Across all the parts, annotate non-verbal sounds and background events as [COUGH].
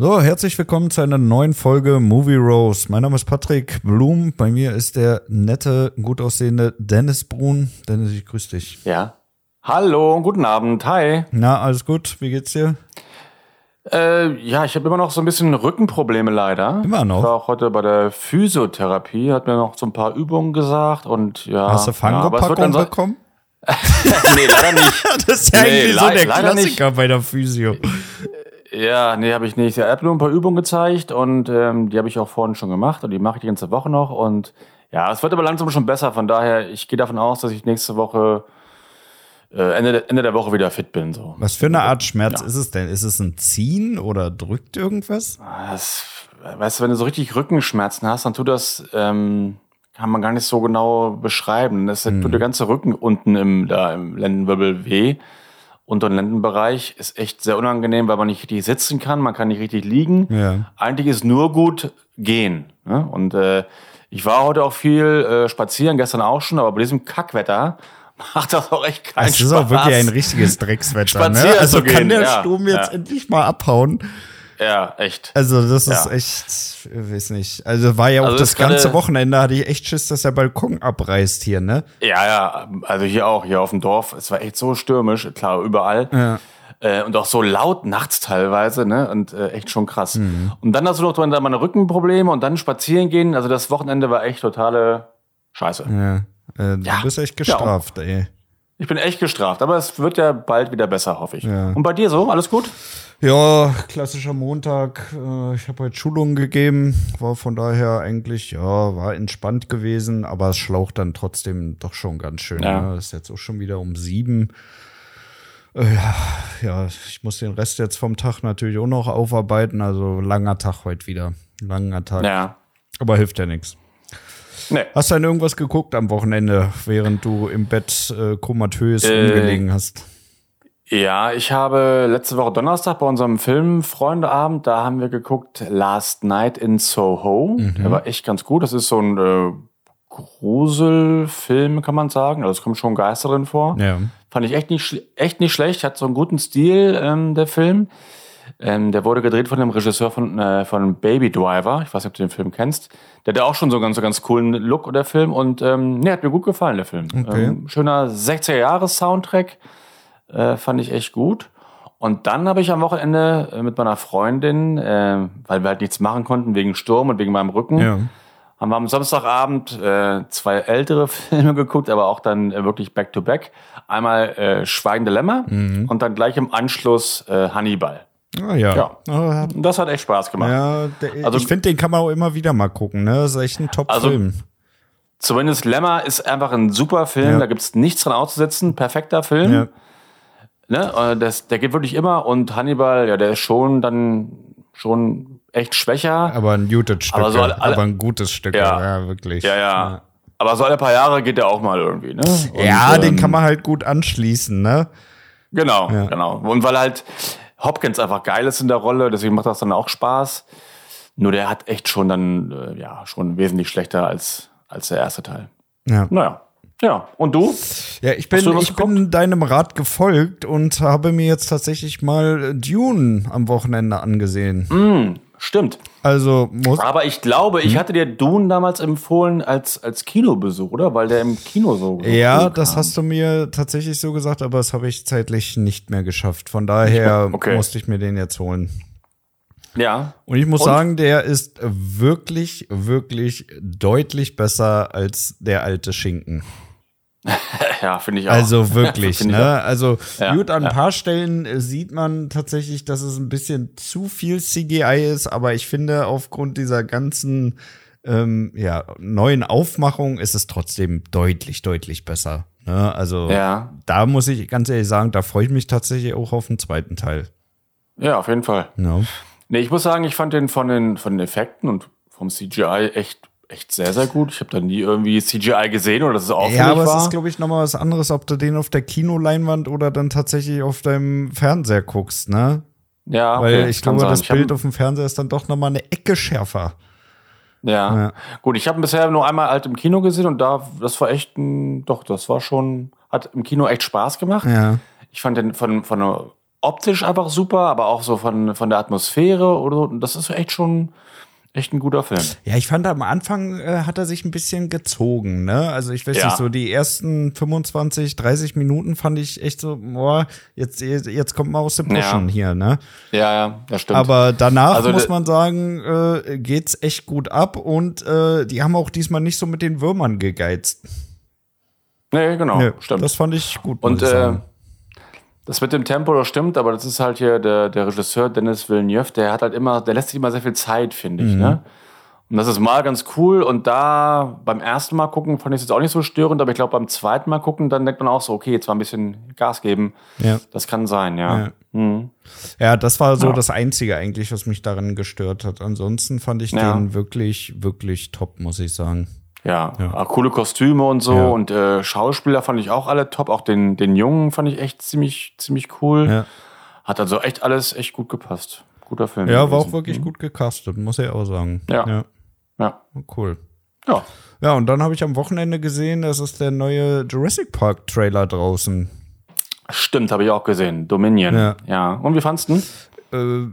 So, herzlich willkommen zu einer neuen Folge Movie Rose. Mein Name ist Patrick Blum. Bei mir ist der nette, gut aussehende Dennis Brun. Dennis, ich grüße dich. Ja. Hallo, guten Abend. Hi. Na, alles gut? Wie geht's dir? Äh, ja, ich habe immer noch so ein bisschen Rückenprobleme leider. Immer noch? Ich war auch heute bei der Physiotherapie, hat mir noch so ein paar Übungen gesagt und ja. Hast du ja, Fangopackung so, bekommen? [LAUGHS] Nee, leider nicht. [LAUGHS] Das ist ja Nee, eigentlich so der leider nicht. Klassiker bei der Physio. [LAUGHS] Ja, nee, habe ich nicht. Er hat nur ein paar Übungen gezeigt und ähm, die habe ich auch vorhin schon gemacht und die mache ich die ganze Woche noch und ja, es wird aber langsam schon besser. Von daher, ich gehe davon aus, dass ich nächste Woche äh, Ende, der- Ende der Woche wieder fit bin. So. Was für eine Art Schmerz ist es denn? Ist es ein Ziehen oder drückt irgendwas? Das, weißt du, wenn du so richtig Rückenschmerzen hast, dann tut das, ähm, kann man gar nicht so genau beschreiben. Das tut der ganze Rücken unten im, da im Lendenwirbel weh. Unteren Lendenbereich ist echt sehr unangenehm, weil man nicht richtig sitzen kann, man kann nicht richtig liegen. Ja. Eigentlich ist nur gut gehen. Ne? Und äh, ich war heute auch viel äh, spazieren, gestern auch schon, aber bei diesem Kackwetter [LAUGHS] macht das auch echt keinen Es Spaß. ist auch wirklich ein richtiges Dreckswetter. Ne? Also kann der ja, Sturm jetzt ja. endlich mal abhauen. Ja, echt. Also das ist Ja. echt, ich weiß nicht. Also war ja auch Also das ist ganze Wochenende, hatte ich echt Schiss, dass der Balkon abreißt hier, ne? Ja, ja, also hier auch, hier auf dem Dorf. Es war echt so stürmisch, klar, überall. Ja. Äh, und auch so laut nachts teilweise, ne? Und äh, echt schon krass. Mhm. Und dann hast du noch meine Rückenprobleme und dann spazieren gehen. Also das Wochenende war echt totale Scheiße. Ja. Äh, Ja. Du bist echt gestraft, ey. Ich bin echt gestraft, aber es wird ja bald wieder besser, hoffe ich. Ja. Und bei dir so? Alles gut? Ja, klassischer Montag. Äh, Ich habe heute Schulungen gegeben, war von daher eigentlich, ja, war entspannt gewesen, aber es schlaucht dann trotzdem doch schon ganz schön. Ja. Ne? Ist jetzt auch schon wieder um sieben. Äh, ja, ja, ich muss den Rest jetzt vom Tag natürlich auch noch aufarbeiten. Also langer Tag heute wieder. Langer Tag. Ja. Aber hilft ja nichts. Nee. Hast du denn irgendwas geguckt am Wochenende, während du im Bett äh, komatös Äh, umgelegen hast? Ja, ich habe letzte Woche Donnerstag bei unserem Filmfreundeabend, da haben wir geguckt Last Night in Soho. Der war echt ganz gut. Das ist so ein äh, Gruselfilm, kann man sagen. Also es kommen schon Geister drin vor. Ja. Fand ich echt nicht, echt nicht schlecht. Hat so einen guten Stil, ähm, der Film. Ähm, der wurde gedreht von dem Regisseur von, äh, von Baby Driver. Ich weiß nicht, ob du den Film kennst. Der hat ja auch schon so einen ganz, so ganz coolen Look, der Film. Und ähm, nee, hat mir gut gefallen, der Film. Okay. Ähm, schöner 60er-Jahres-Soundtrack. Äh, fand ich echt gut. Und dann habe ich am Wochenende äh, mit meiner Freundin, äh, weil wir halt nichts machen konnten wegen Sturm und wegen meinem Rücken, Ja. haben wir am Samstagabend äh, zwei ältere [LAUGHS] Filme geguckt, aber auch dann äh, wirklich back-to-back. Einmal äh, Schweigende Lämmer und dann gleich im Anschluss äh, Hannibal. Ah, ja. Ja. Das hat echt Spaß gemacht. Ja, der, Also- ich finde, den kann man auch immer wieder mal gucken, ne? Das ist echt ein Top-Film. Zumindest Lämmer ist einfach ein super Film, Ja. da gibt's nichts dran auszusetzen. Perfekter Film. ja. Ne? äh, Das, der geht wirklich immer und Hannibal, ja, der ist schon dann schon echt schwächer. aber ein gutes Stück. Aber so alle- alle- aber ein gutes Stück, ja, Ja. wirklich. Ja, ja. Aber so alle paar Jahre geht der auch mal irgendwie, ne? Und, Ja, den ähm, kann man halt gut anschließen, ne? Genau, Ja. genau. Und weil halt Hopkins einfach geil ist in der Rolle, deswegen macht das dann auch Spaß. Nur der hat echt schon dann, äh, ja, schon wesentlich schlechter als, als der erste Teil. Ja. Naja. Ja, und du? Ja, ich bin, ich bin deinem Rat gefolgt und habe mir jetzt tatsächlich mal Dune am Wochenende angesehen. Hm, stimmt. Also muss. Aber ich glaube, Hm? ich hatte dir Dune damals empfohlen als, als Kinobesuch, oder? Weil der im Kino so. Ja, das hast du mir tatsächlich so gesagt, aber das habe ich zeitlich nicht mehr geschafft. Von daher Okay. musste ich mir den jetzt holen. Ja. Und ich muss Und? sagen, der ist wirklich, wirklich deutlich besser als der alte Schinken. [LAUGHS] Ja, finde ich auch. Also [LAUGHS] wirklich, ne? Also Ja, gut, an ein ja. paar Stellen äh, sieht man tatsächlich, dass es ein bisschen zu viel CGI ist, aber ich finde, aufgrund dieser ganzen ähm, ja, neuen Aufmachung ist es trotzdem deutlich, deutlich besser. Ne? Also Ja. da muss ich ganz ehrlich sagen, da freue ich mich tatsächlich auch auf den zweiten Teil. Ja, auf jeden Fall. Ja. Nee, ich muss sagen, ich fand den von den, von den Effekten und vom CGI echt, echt sehr, sehr gut. Ich habe da nie irgendwie CGI gesehen oder dass es auffällig Ja, aber war. es ist, glaube ich, nochmal was anderes, ob du den auf der Kinoleinwand oder dann tatsächlich auf deinem Fernseher guckst, ne? ja, Weil okay, ich glaube, sein. das Ich Bild auf dem Fernseher ist dann doch nochmal eine Ecke schärfer. Ja. Ja. Gut, ich habe bisher nur einmal alt im Kino gesehen und da, das war echt ein, doch, das war schon, hat im Kino echt Spaß gemacht. Ja. Ich fand den von, von optisch einfach super, aber auch so von, von der Atmosphäre oder so. Das ist echt schon echt ein guter Film. Ja, ich fand am Anfang äh, hat er sich ein bisschen gezogen, ne? Also ich weiß Ja. nicht, so die ersten 25, 30 Minuten fand ich echt so, boah, jetzt, jetzt kommt mal aus dem Pushen Ja. hier, ne? Ja, ja, das stimmt. Aber danach Also muss man sagen, äh, geht's echt gut ab und äh, die haben auch diesmal nicht so mit den Würmern gegeizt. nee, genau, Nö, stimmt. Das fand ich gut. Und äh. Das mit dem Tempo, das stimmt, aber das ist halt hier der, der Regisseur Dennis Villeneuve, der hat halt immer, der lässt sich immer sehr viel Zeit, finde ich, ne? Und das ist mal ganz cool. Und da beim ersten Mal gucken fand ich es jetzt auch nicht so störend, aber ich glaube beim zweiten Mal gucken, dann denkt man auch so, okay, jetzt mal ein bisschen Gas geben. ja. Das kann sein, ja. Ja. Mhm. ja, das war so Ja. das Einzige eigentlich, was mich daran gestört hat. Ansonsten fand ich Ja. den wirklich, wirklich top, muss ich sagen. Ja, Ja. Ah, coole Kostüme und so. Ja. Und äh, Schauspieler fand ich auch alle top. Auch den, den Jungen fand ich echt ziemlich, ziemlich cool. Ja. Hat also echt alles echt gut gepasst. Guter Film. Ja, war auch wirklich gut gecastet, muss ich auch sagen. Ja. ja. Ja. Cool. ja. Ja, und dann habe ich am Wochenende gesehen, dass es der neue Jurassic Park Trailer draußen. Stimmt, habe ich auch gesehen. Dominion. Ja. Ja. Und wie fandst du? Äh,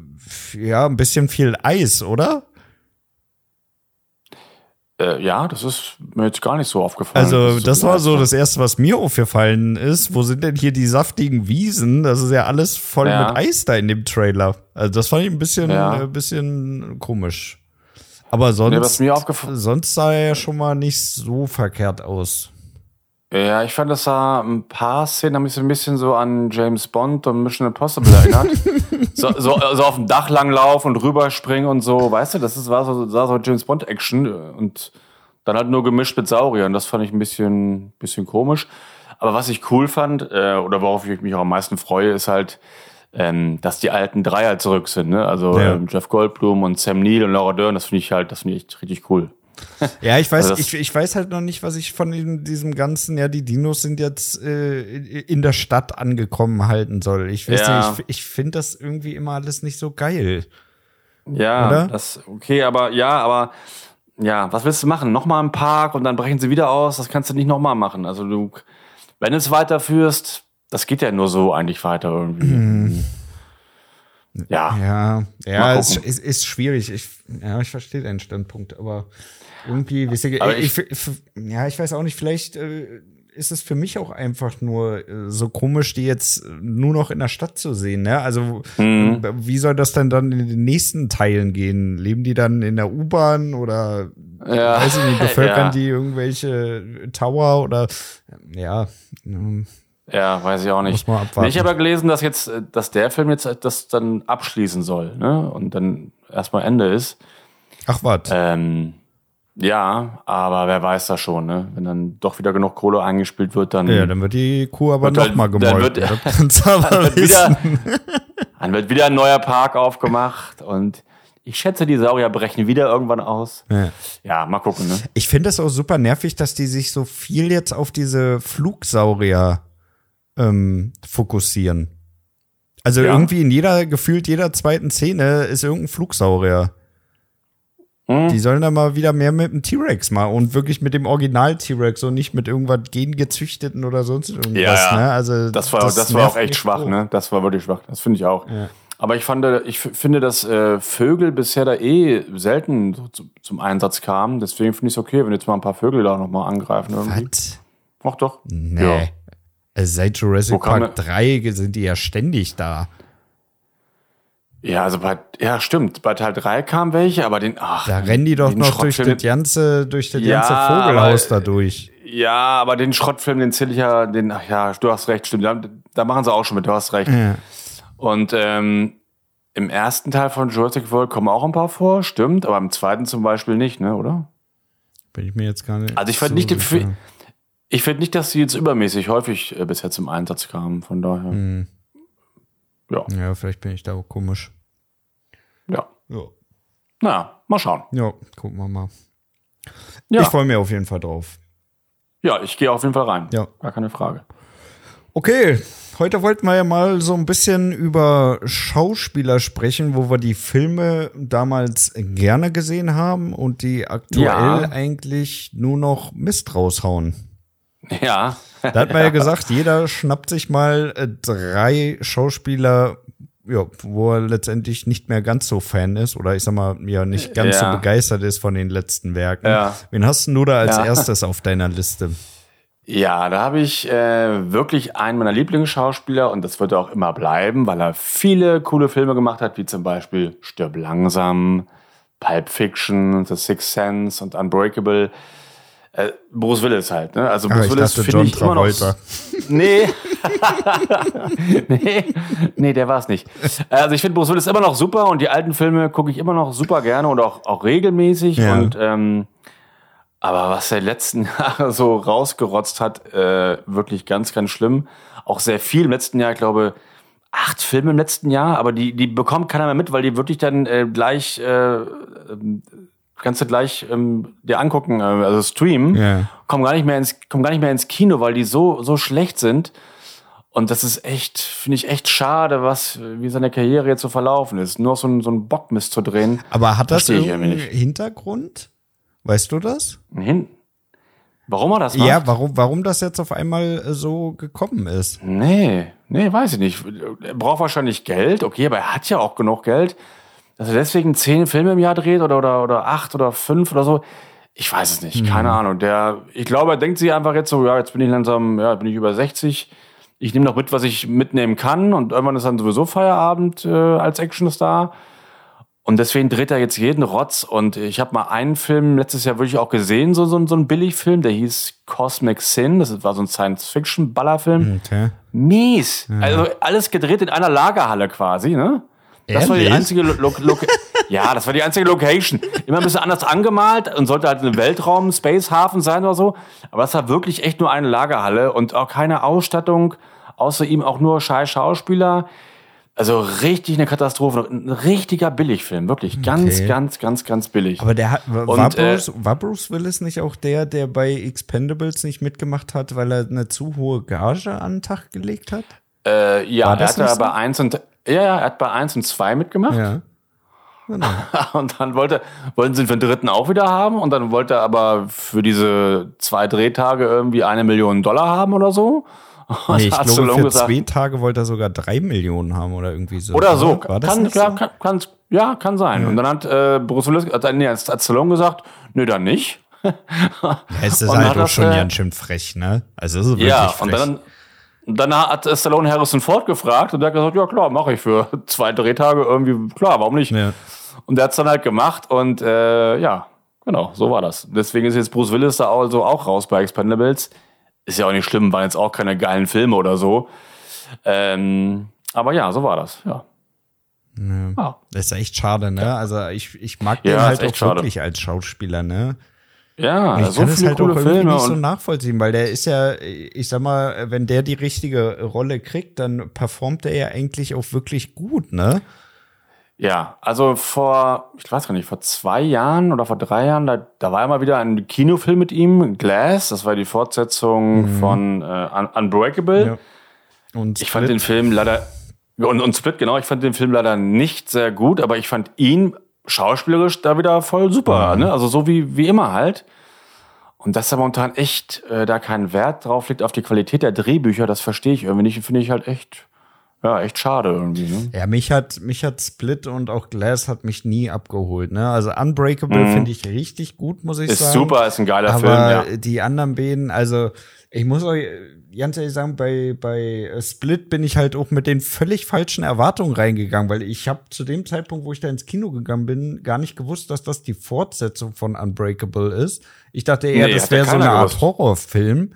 ja, ein bisschen viel Eis, oder? Äh, ja, das ist mir jetzt gar nicht so aufgefallen. Also, das war so das erste, was mir aufgefallen ist. Wo sind denn hier die saftigen Wiesen? Das ist ja alles voll Ja. mit Eis da in dem Trailer. Also, das fand ich ein bisschen, Ja. äh, bisschen komisch. Aber sonst, Nee, was mir aufgefallen sonst sah er ja schon mal nicht so verkehrt aus. Ja, ich fand, das sah ein paar Szenen haben mich so ein bisschen so an James Bond und Mission Impossible erinnert. [LAUGHS] so, so, so auf dem Dach langlaufen und rüberspringen und so, weißt du, das ist, war so, sah so James Bond Action und dann halt nur gemischt mit Sauriern. Das fand ich ein bisschen, bisschen komisch. Aber was ich cool fand, äh, oder worauf ich mich auch am meisten freue, ist halt, ähm, dass die alten Dreier zurück sind. Ne? Also Ja. ähm, Jeff Goldblum und Sam Neill und Laura Dern, das finde ich halt, das finde ich echt richtig cool. Ja, ich weiß, Also ich, ich weiß halt noch nicht, was ich von diesem, diesem ganzen, ja, die Dinos sind jetzt äh, in der Stadt angekommen halten soll. Ich weiß Ja. nicht, ich, ich finde das irgendwie immer alles nicht so geil. Ja, Oder? das okay, aber ja, aber ja, was willst du machen? Nochmal im Park und dann brechen sie wieder aus? Das kannst du nicht nochmal machen. Also du, wenn du es weiterführst, das geht ja nur so eigentlich weiter irgendwie. Ja, Ja, Mal ja, es ist, ist schwierig. Ich, ja, ich verstehe deinen Standpunkt, aber irgendwie, ich, Aber ich, ich, ja, ich weiß auch nicht, vielleicht äh, ist es für mich auch einfach nur äh, so komisch, die jetzt nur noch in der Stadt zu sehen. Ne? Also, Mhm. äh, wie soll das denn dann in den nächsten Teilen gehen? Leben die dann in der U-Bahn oder ja. weiß ich nicht, [LAUGHS] bevölkern ja. die irgendwelche Tower oder ja, ähm, Ja, weiß ich auch nicht. Muss man abwarten. Ich habe ja gelesen, dass jetzt, äh, dass der Film jetzt äh, das dann abschließen soll, ne? Und dann erstmal Ende ist. ach was. Ähm, ja, aber wer weiß das schon, ne? Wenn dann doch wieder genug Kohle eingespielt wird, dann, ja, dann wird die Kuh aber Wird halt- noch mal dann gemolken. [LAUGHS] wird- aber [LAUGHS] dann, wird wieder, [LAUGHS] dann wird wieder ein neuer Park aufgemacht und ich schätze, die Saurier brechen wieder irgendwann aus. Ja. Ja, mal gucken, ne? Ich finde das auch super nervig, dass die sich so viel jetzt auf diese Flugsaurier ähm, fokussieren. Also Ja. irgendwie in jeder, gefühlt jeder zweiten Szene ist irgendein Flugsaurier. Hm? Die sollen da mal wieder mehr mit dem T-Rex mal und wirklich mit dem Original-T-Rex und nicht mit irgendwas gengezüchteten oder sonst irgendwas. Ja, ja. Ne? Also Das war, das, war nervt auch echt schwach, ne? Das war wirklich schwach. Das finde ich auch. Ja. Aber ich fand, äh, ich finde, dass äh, Vögel bisher da eh selten so zu, zum Einsatz kamen. Deswegen finde ich es okay, wenn jetzt mal ein paar Vögel da nochmal angreifen. Irgendwie. Was? Ach doch. Nee. Ja. Also seit Jurassic Park 3 sind die ja ständig da. Ja, also bei, ja, stimmt. Bei Teil 3 kamen welche, aber den, ach. Da rennen die doch noch durch das ganze, durch das Ja, ganze Vogelhaus aber- da durch. Ja, aber den Schrottfilm, den zähle ich ja, den, ach ja, du hast recht, stimmt. Da, da machen sie auch schon mit, du hast recht. Ja. Und ähm, im ersten Teil von Jurassic World kommen auch ein paar vor, stimmt, aber im zweiten zum Beispiel nicht, ne, oder? Bin ich mir jetzt gar nicht. Also ich fand so nicht, sicher. Ich finde nicht, dass sie jetzt übermäßig häufig äh, bisher zum Einsatz kamen, von daher. Hm. Ja, Ja, vielleicht bin ich da auch komisch. Ja. Na, mal schauen. ja gucken wir mal. Ja, Ich freue mich auf jeden Fall drauf. ja ich gehe auf jeden Fall rein. Ja. Gar keine Frage. Okay, heute wollten wir ja mal so ein bisschen über Schauspieler sprechen, wo wir die Filme damals gerne gesehen haben und die aktuell Ja. eigentlich nur noch Mist raushauen. Ja. Da hat man ja [LAUGHS] gesagt, jeder schnappt sich mal äh, drei Schauspieler, ja, wo er letztendlich nicht mehr ganz so Fan ist oder ich sag mal, ja, nicht ganz Ja. so begeistert ist von den letzten Werken. Ja. Wen hast du da als Ja. erstes auf deiner Liste? Ja, da habe ich äh, wirklich einen meiner Lieblingsschauspieler und das wird er auch immer bleiben, weil er viele coole Filme gemacht hat, wie zum Beispiel Stirb langsam, Pulp Fiction, The Sixth Sense und Unbreakable. Äh, Bruce Willis halt, ne? Also Ah, Bruce Willis finde ich immer noch. Nee. [LAUGHS] nee. Nee, der war's nicht. Also ich finde Bruce Willis immer noch super und die alten Filme gucke ich immer noch super gerne und auch, auch regelmäßig. Ja. Und ähm, aber was er letzten [LAUGHS] Jahre so rausgerotzt hat, äh, wirklich ganz, ganz schlimm. Auch sehr viel im letzten Jahr, ich glaube, acht Filme im letzten Jahr, aber die, die bekommt keiner mehr mit, weil die wirklich dann äh, gleich, äh, kannst du gleich ähm, dir angucken, äh, also streamen, Ja. kommen gar nicht mehr ins, kommen gar nicht mehr ins Kino, weil die so, so schlecht sind. Und das ist echt, finde ich echt schade, was, wie seine Karriere jetzt so verlaufen ist. Nur so ein, so ein Bockmist zu drehen. Aber hat das irgendeinen Hintergrund? Weißt du das? Hin. Warum er das macht? Ja, warum, warum das jetzt auf einmal äh, so gekommen ist? Nee, nee, weiß ich nicht. Er braucht wahrscheinlich Geld, okay, aber er hat ja auch genug Geld. Dass er deswegen zehn Filme im Jahr dreht oder, oder, oder acht oder fünf oder so. Ich weiß es nicht, keine Ahnung. Der, ich glaube, er denkt sich einfach jetzt so, ja, jetzt bin ich langsam, ja, bin ich über 60. Ich nehme noch mit, was ich mitnehmen kann und irgendwann ist dann sowieso Feierabend äh, als Actionstar. Und deswegen dreht er jetzt jeden Rotz. Und ich habe mal einen Film letztes Jahr wirklich auch gesehen, so, so, so ein Billigfilm, der hieß Cosmic Sin. Das war so ein Science-Fiction-Ballerfilm. Okay. Mies. Also alles gedreht in einer Lagerhalle quasi, ne? Das war die einzige Lo Lo [LAUGHS] Ja, das war die einzige Location. Immer ein bisschen anders angemalt und sollte halt ein Weltraum, Spacehafen sein oder so. Aber das war wirklich echt nur eine Lagerhalle und auch keine Ausstattung, außer ihm auch nur scheiß Schauspieler. Also richtig eine Katastrophe. Ein richtiger Billigfilm, wirklich. Ganz, Okay. ganz, ganz, ganz billig. Aber der hat, war, Und, äh, Bruce, war Bruce Willis nicht auch der, der bei Expendables nicht mitgemacht hat, weil er eine zu hohe Gage an den Tag gelegt hat? äh, ja, War er das hat ja nicht so? bei eins und ja, ja, er hat bei eins und zwei mitgemacht. Ja. Genau. [LAUGHS] Und dann wollte, wollten sie ihn für den dritten auch wieder haben und dann wollte er aber für diese zwei Drehtage irgendwie eine Million Dollar haben oder so. Und [LAUGHS] Nee, ich glaube, für gesagt, zwei Tage wollte er sogar drei Millionen haben oder irgendwie so. oder so. War das kann, ja, so? kann, kann, ja, kann sein. Und dann hat äh, Bruce Willis, hat, nee, hat Stallone gesagt, nö, dann nicht. Ja, es [LAUGHS] ist halt auch das, schon äh, ganz schön frech, ne? Also es ist wirklich Ja, frech. und dann, dann hat Stallone Harrison Ford gefragt und der hat gesagt, ja klar, mache ich für [LAUGHS] zwei Drehtage irgendwie, klar, warum nicht? ja. Und der hat's dann halt gemacht und äh, ja, genau, so war das. Deswegen ist jetzt Bruce Willis da also auch raus bei Expendables. Ist ja auch nicht schlimm, waren jetzt auch keine geilen Filme oder so. Ähm, aber ja, so war das, ja. Ja, Das ist echt schade, ne? Also ich, ich mag den halt auch schade. wirklich als Schauspieler, ne? Ja Ich so kann es viele halt auch coole irgendwie Filme. nicht so Und, nachvollziehen, weil der ist ja, ich sag mal, wenn der die richtige Rolle kriegt, dann performt er ja eigentlich auch wirklich gut, ne? ja, also vor, ich weiß gar nicht, vor zwei Jahren oder vor drei Jahren, da, da war ja mal wieder ein Kinofilm mit ihm, Glass, das war die Fortsetzung von äh, Un Unbreakable. Ja. Und Ich fand den Film leider und, und Split genau, ich fand den Film leider nicht sehr gut, aber ich fand ihn schauspielerisch da wieder voll super, ne? Also so wie wie immer halt. Und dass er momentan echt äh, da keinen Wert drauf legt auf die Qualität der Drehbücher, das verstehe ich irgendwie nicht, finde ich halt echt ja, echt schade irgendwie, ne? Ja, mich hat, mich hat Split und auch Glass hat mich nie abgeholt, ne? Also Unbreakable finde ich richtig gut, muss ich Mhm. Ist sagen. super, ist ein geiler Aber Film, ja. die anderen beiden, also ich muss euch ganz ehrlich sagen, bei, bei äh, Split bin ich halt auch mit den völlig falschen Erwartungen reingegangen, weil ich habe zu dem Zeitpunkt, wo ich da ins Kino gegangen bin, gar nicht gewusst, dass das die Fortsetzung von Unbreakable ist. Ich dachte eher, Nee, das wäre so eine Art gewusst. Horrorfilm.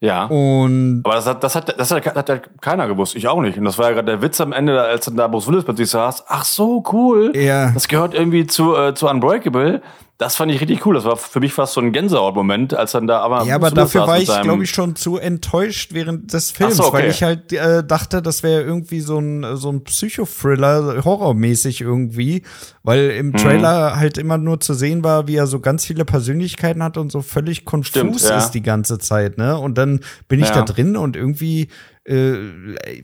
Ja. Und Aber das hat, das hat, das hat, hat ja keiner gewusst. Ich auch nicht. Und das war ja gerade der Witz am Ende, als dann da Bruce Willis plötzlich saß. Ach so, cool. Ja. Das gehört irgendwie zu, äh, zu Unbreakable. Das fand ich richtig cool. Das war für mich fast so ein Gänsehaut-Moment, als dann da aber. Ja, aber dafür war ich, glaube ich, schon zu enttäuscht während des Films, so, okay. weil ich halt äh, dachte, das wäre irgendwie so ein so ein Psychothriller, horrormäßig irgendwie, weil Mhm. im Trailer halt immer nur zu sehen war, wie er so ganz viele Persönlichkeiten hat und so völlig konfus Stimmt, ja. ist die ganze Zeit, ne? Und dann bin ich Ja. da drin und irgendwie äh,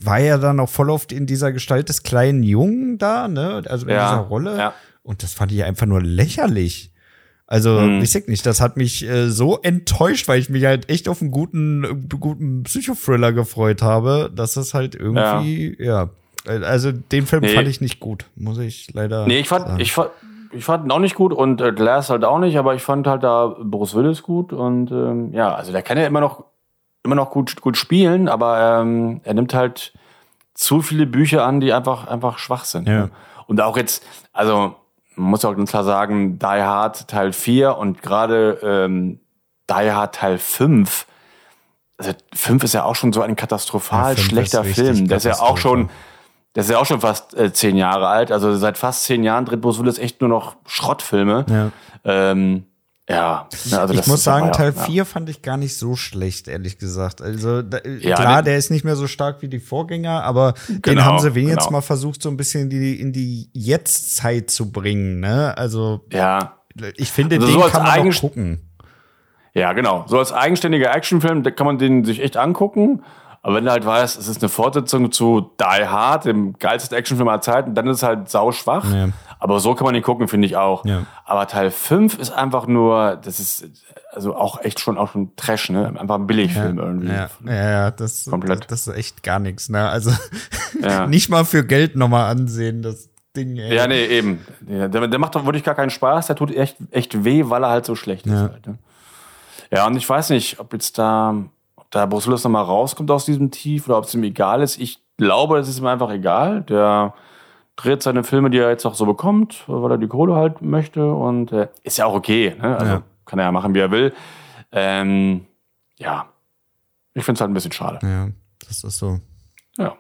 war er dann auch voll oft in dieser Gestalt des kleinen Jungen da, ne? Also in Ja, dieser Rolle. ja. Und das fand ich einfach nur lächerlich. Also, hm. ich sag nicht, das hat mich äh, so enttäuscht, weil ich mich halt echt auf einen guten, guten Psychothriller gefreut habe, dass das halt irgendwie, ja. ja. Also, den Film nee. fand ich nicht gut, muss ich leider. Nee, ich fand, sagen. ich fand, ich fand ihn auch nicht gut und äh, Glass halt auch nicht, aber ich fand halt da Bruce Willis gut und ähm, ja, also der kann ja immer noch immer noch gut gut spielen, aber ähm, er nimmt halt zu viele Bücher an, die einfach einfach schwach sind. Ja. Ne? Und auch jetzt, also man muss auch ganz klar sagen, Die Hard Teil 4 und gerade ähm, Die Hard Teil 5, also 5 ist ja auch schon so ein katastrophal ja, schlechter Film. Der ist ja auch schon, der ist ja auch schon fast äh, zehn Jahre alt. Also seit fast zehn Jahren dreht Bruce Willis echt nur noch Schrottfilme. Ja. Ähm, ja, ne, also ich muss sagen, Teil 4 ja. fand ich gar nicht so schlecht, ehrlich gesagt. Also da, ja, klar, der ist nicht mehr so stark wie die Vorgänger, aber genau, den haben sie wenigstens genau. mal versucht, so ein bisschen in die, in die Jetztzeit zu bringen. Ne? Also ja. ich finde, also den so kann man noch gucken. Ja, genau. So als eigenständiger Actionfilm, da kann man den sich echt angucken. Aber wenn du halt weißt, es ist eine Fortsetzung zu Die Hard, dem geilsten Actionfilm aller Zeiten, dann ist es halt sauschwach. Ja. Aber so kann man ihn gucken, finde ich auch. Ja. Aber Teil 5 ist einfach nur, das ist also auch echt schon auch schon Trash, ne? Einfach ein Billigfilm ja, irgendwie. Ja, ja, das, Komplett. Das, das ist echt gar nichts, ne? Also [LAUGHS] ja. [LAUGHS] nicht mal für Geld nochmal ansehen, das Ding, ey. Ja, nee, eben. Der, der macht doch wirklich gar keinen Spaß, der tut echt, echt weh, weil er halt so schlecht ist. Halt, ne? Ja, und ich weiß nicht, ob jetzt da, ob da Bruce Willis nochmal rauskommt aus diesem Tief oder ob es ihm egal ist. Ich glaube, es ist ihm einfach egal. Der dreht seine Filme, die er jetzt auch so bekommt, weil er die Kohle halt möchte und äh, ist ja auch okay. Ne? Also ja. kann er ja machen, wie er will. Ähm, ja, ich finde es halt ein bisschen schade. Ja, das ist so. Ja.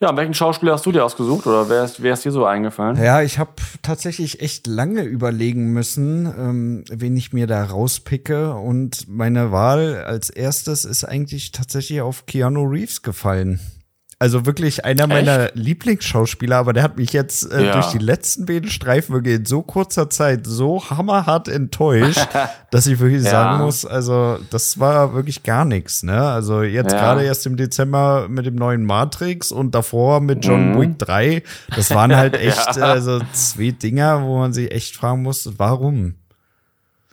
Ja, welchen Schauspieler hast du dir ausgesucht oder wer ist, wer ist dir so eingefallen? Ja, ich habe tatsächlich echt lange überlegen müssen, ähm, wen ich mir da rauspicke. Und meine Wahl als erstes ist eigentlich tatsächlich auf Keanu Reeves gefallen. Also wirklich einer meiner Echt? Lieblingsschauspieler, aber der hat mich jetzt äh, ja. durch die letzten beiden Streifen wirklich in so kurzer Zeit so hammerhart enttäuscht, [LAUGHS] dass ich wirklich ja. sagen muss, also das war wirklich gar nichts, ne? Also jetzt ja. gerade erst im Dezember mit dem neuen Matrix und davor mit John mhm. Wick 3, das waren halt [LAUGHS] echt also zwei Dinger, wo man sich echt fragen muss, warum?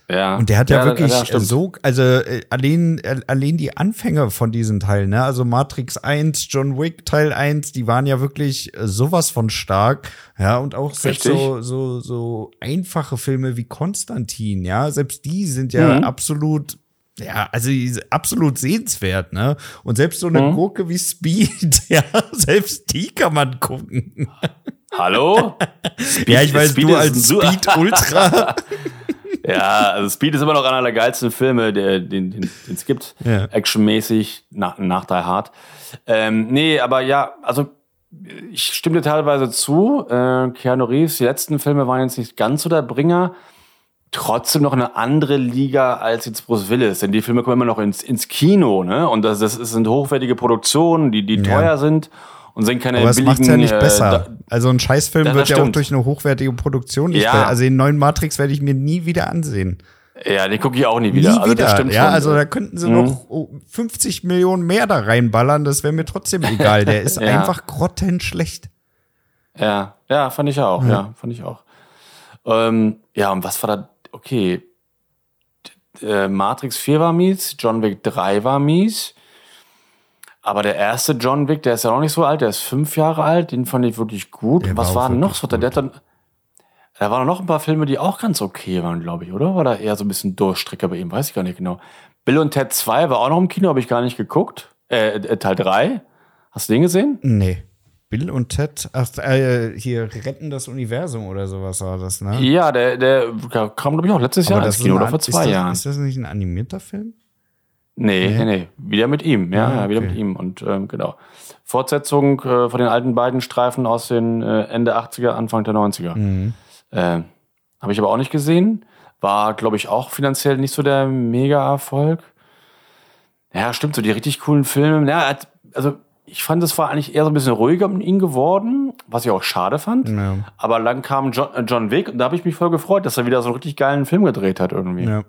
Ja. Und der hat ja, ja wirklich ja, so, also äh, allein, äh, allein die Anfänge von diesen Teilen, ne? Also Matrix 1, John Wick Teil 1, die waren ja wirklich äh, sowas von stark. Ja, und auch selbst so, so, so einfache Filme wie Konstantin, ja, selbst die sind ja mhm. absolut ja, also absolut sehenswert, ne? Und selbst so eine mhm. Gurke wie Speed, [LAUGHS] ja, selbst die kann man gucken. Hallo? Speed, [LAUGHS] ja, ich weiß, Speed du als Speed Ultra. [LAUGHS] ja, also Speed ist immer noch einer der geilsten Filme, der, den, es gibt. Ja. Actionmäßig nach, nach Die Hard. Ähm, nee, aber ja, also ich stimme dir teilweise zu. Äh, Keanu Reeves, die letzten Filme waren jetzt nicht ganz so der Bringer. Trotzdem noch eine andere Liga als jetzt Bruce Willis, denn die Filme kommen immer noch ins, ins Kino, ne? Und das, das sind hochwertige Produktionen, die, die ja. teuer sind und sind keine Aber es macht's ja nicht äh, besser. also ein Scheißfilm wird ja auch durch eine hochwertige Produktion nicht ja. besser. Also den neuen Matrix werde ich mir nie wieder ansehen. Ja, den gucke ich auch nie wieder. Nie also wieder. das stimmt ja, schon. also da könnten sie mhm. noch 50 Millionen mehr da reinballern, das wäre mir trotzdem [LAUGHS] egal. Der ist ja. einfach grottenschlecht. Ja, ja, fand ich auch, ja, ja fand ich auch. Ähm, ja, und was war da, okay, äh, Matrix 4 war mies, John Wick 3 war mies. Aber der erste John Wick, der ist ja noch nicht so alt, der ist fünf Jahre alt, den fand ich wirklich gut. Der Was war, war noch so? Der, hat dann, da waren noch ein paar Filme, die auch ganz okay waren, glaube ich, oder? War da eher so ein bisschen Durchstrecker bei ihm? Weiß ich gar nicht genau. Bill und Ted 2 war auch noch im Kino, habe ich gar nicht geguckt. Äh, äh, Teil 3. Hast du den gesehen? Nee. Bill und Ted, ach, äh, hier retten das Universum oder sowas war das, ne? Ja, der, der kam, glaube ich, auch letztes Aber Jahr ins Kino oder vor zwei ist das, Jahren. Ist das nicht ein animierter Film? Nee, nee, nee, wieder mit ihm, ja, ah, ja wieder mit ihm und ähm, genau. Fortsetzung äh, von den alten beiden Streifen aus den äh, Ende 80er, Anfang der 90er. Mhm. Äh, Habe ich aber auch nicht gesehen. War, glaube ich, auch finanziell nicht so der Mega-Erfolg. Ja, stimmt, so die richtig coolen Filme. Ja, also ich fand, es war eigentlich eher so ein bisschen ruhiger um ihn geworden, was ich auch schade fand. Ja. Aber dann kam John, John Wick und da habe ich mich voll gefreut, dass er wieder so einen richtig geilen Film gedreht hat irgendwie. Ja.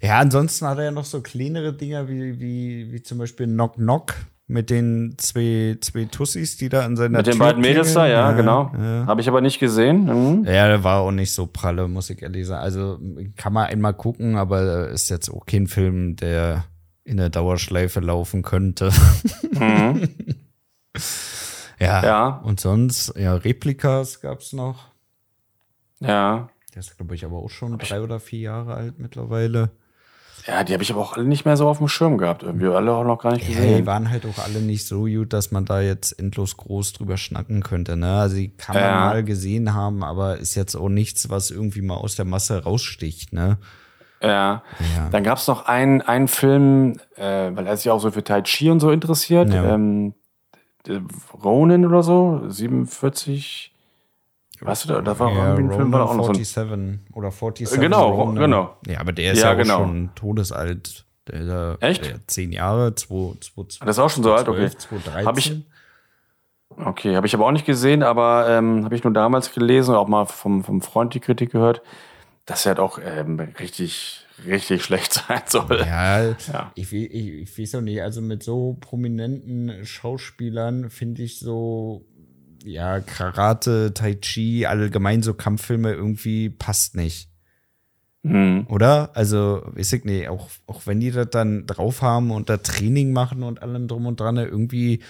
Ja, ansonsten hat er ja noch so kleinere Dinger wie, wie, wie zum Beispiel Knock Knock. Mit den zwei, zwei Tussis, die da an seiner Mit den Tür beiden Mädels da, klingeln. ja, genau. Ja. Habe ich aber nicht gesehen. Mhm. Ja, der war auch nicht so pralle, muss ich ehrlich sagen. Also kann man einmal gucken, aber ist jetzt auch kein Film, der in der Dauerschleife laufen könnte. [LAUGHS] Mhm. ja. Ja. Und sonst, ja, Replikas gab's noch. Ja. Der ist, glaube ich, aber auch schon drei oder vier Jahre alt mittlerweile. Ja, die habe ich aber auch alle nicht mehr so auf dem Schirm gehabt. Irgendwie alle auch noch gar nicht Ja, die gesehen. waren halt auch alle nicht so gut, dass man da jetzt endlos groß drüber schnacken könnte. Ne? Also die kann man Ja. mal gesehen haben, aber ist jetzt auch nichts, was irgendwie mal aus der Masse raussticht. Ne? Ja. Ja. Dann gab's noch einen, einen Film, äh, weil er sich auch so für Tai Chi und so interessiert. Ja. Ähm, Ronin oder so, 47. Weißt du, da, da war Ja, irgendwie ein Film, war da auch noch so ein 47 oder 47. Genau, Roman. genau. Ja, aber der ist Ja, ja, auch genau. schon todesalt. Der, der, Echt? Der zehn Jahre, 2, 2, Das ist auch schon so alt, okay. 2013. Hab ich- Okay, habe ich aber auch nicht gesehen, aber ähm, habe ich nur damals gelesen und auch mal vom, vom Freund die Kritik gehört, dass er halt auch ähm, richtig, richtig [LAUGHS] schlecht sein soll. Ja, Ja. Ich, ich, ich weiß auch nicht, also mit so prominenten Schauspielern finde ich so, ja, Karate, Tai Chi, allgemein so Kampffilme irgendwie passt nicht. Hm. Oder? Also, weiß ich nicht, auch, auch wenn die das dann drauf haben und da Training machen und allem drum und dran, irgendwie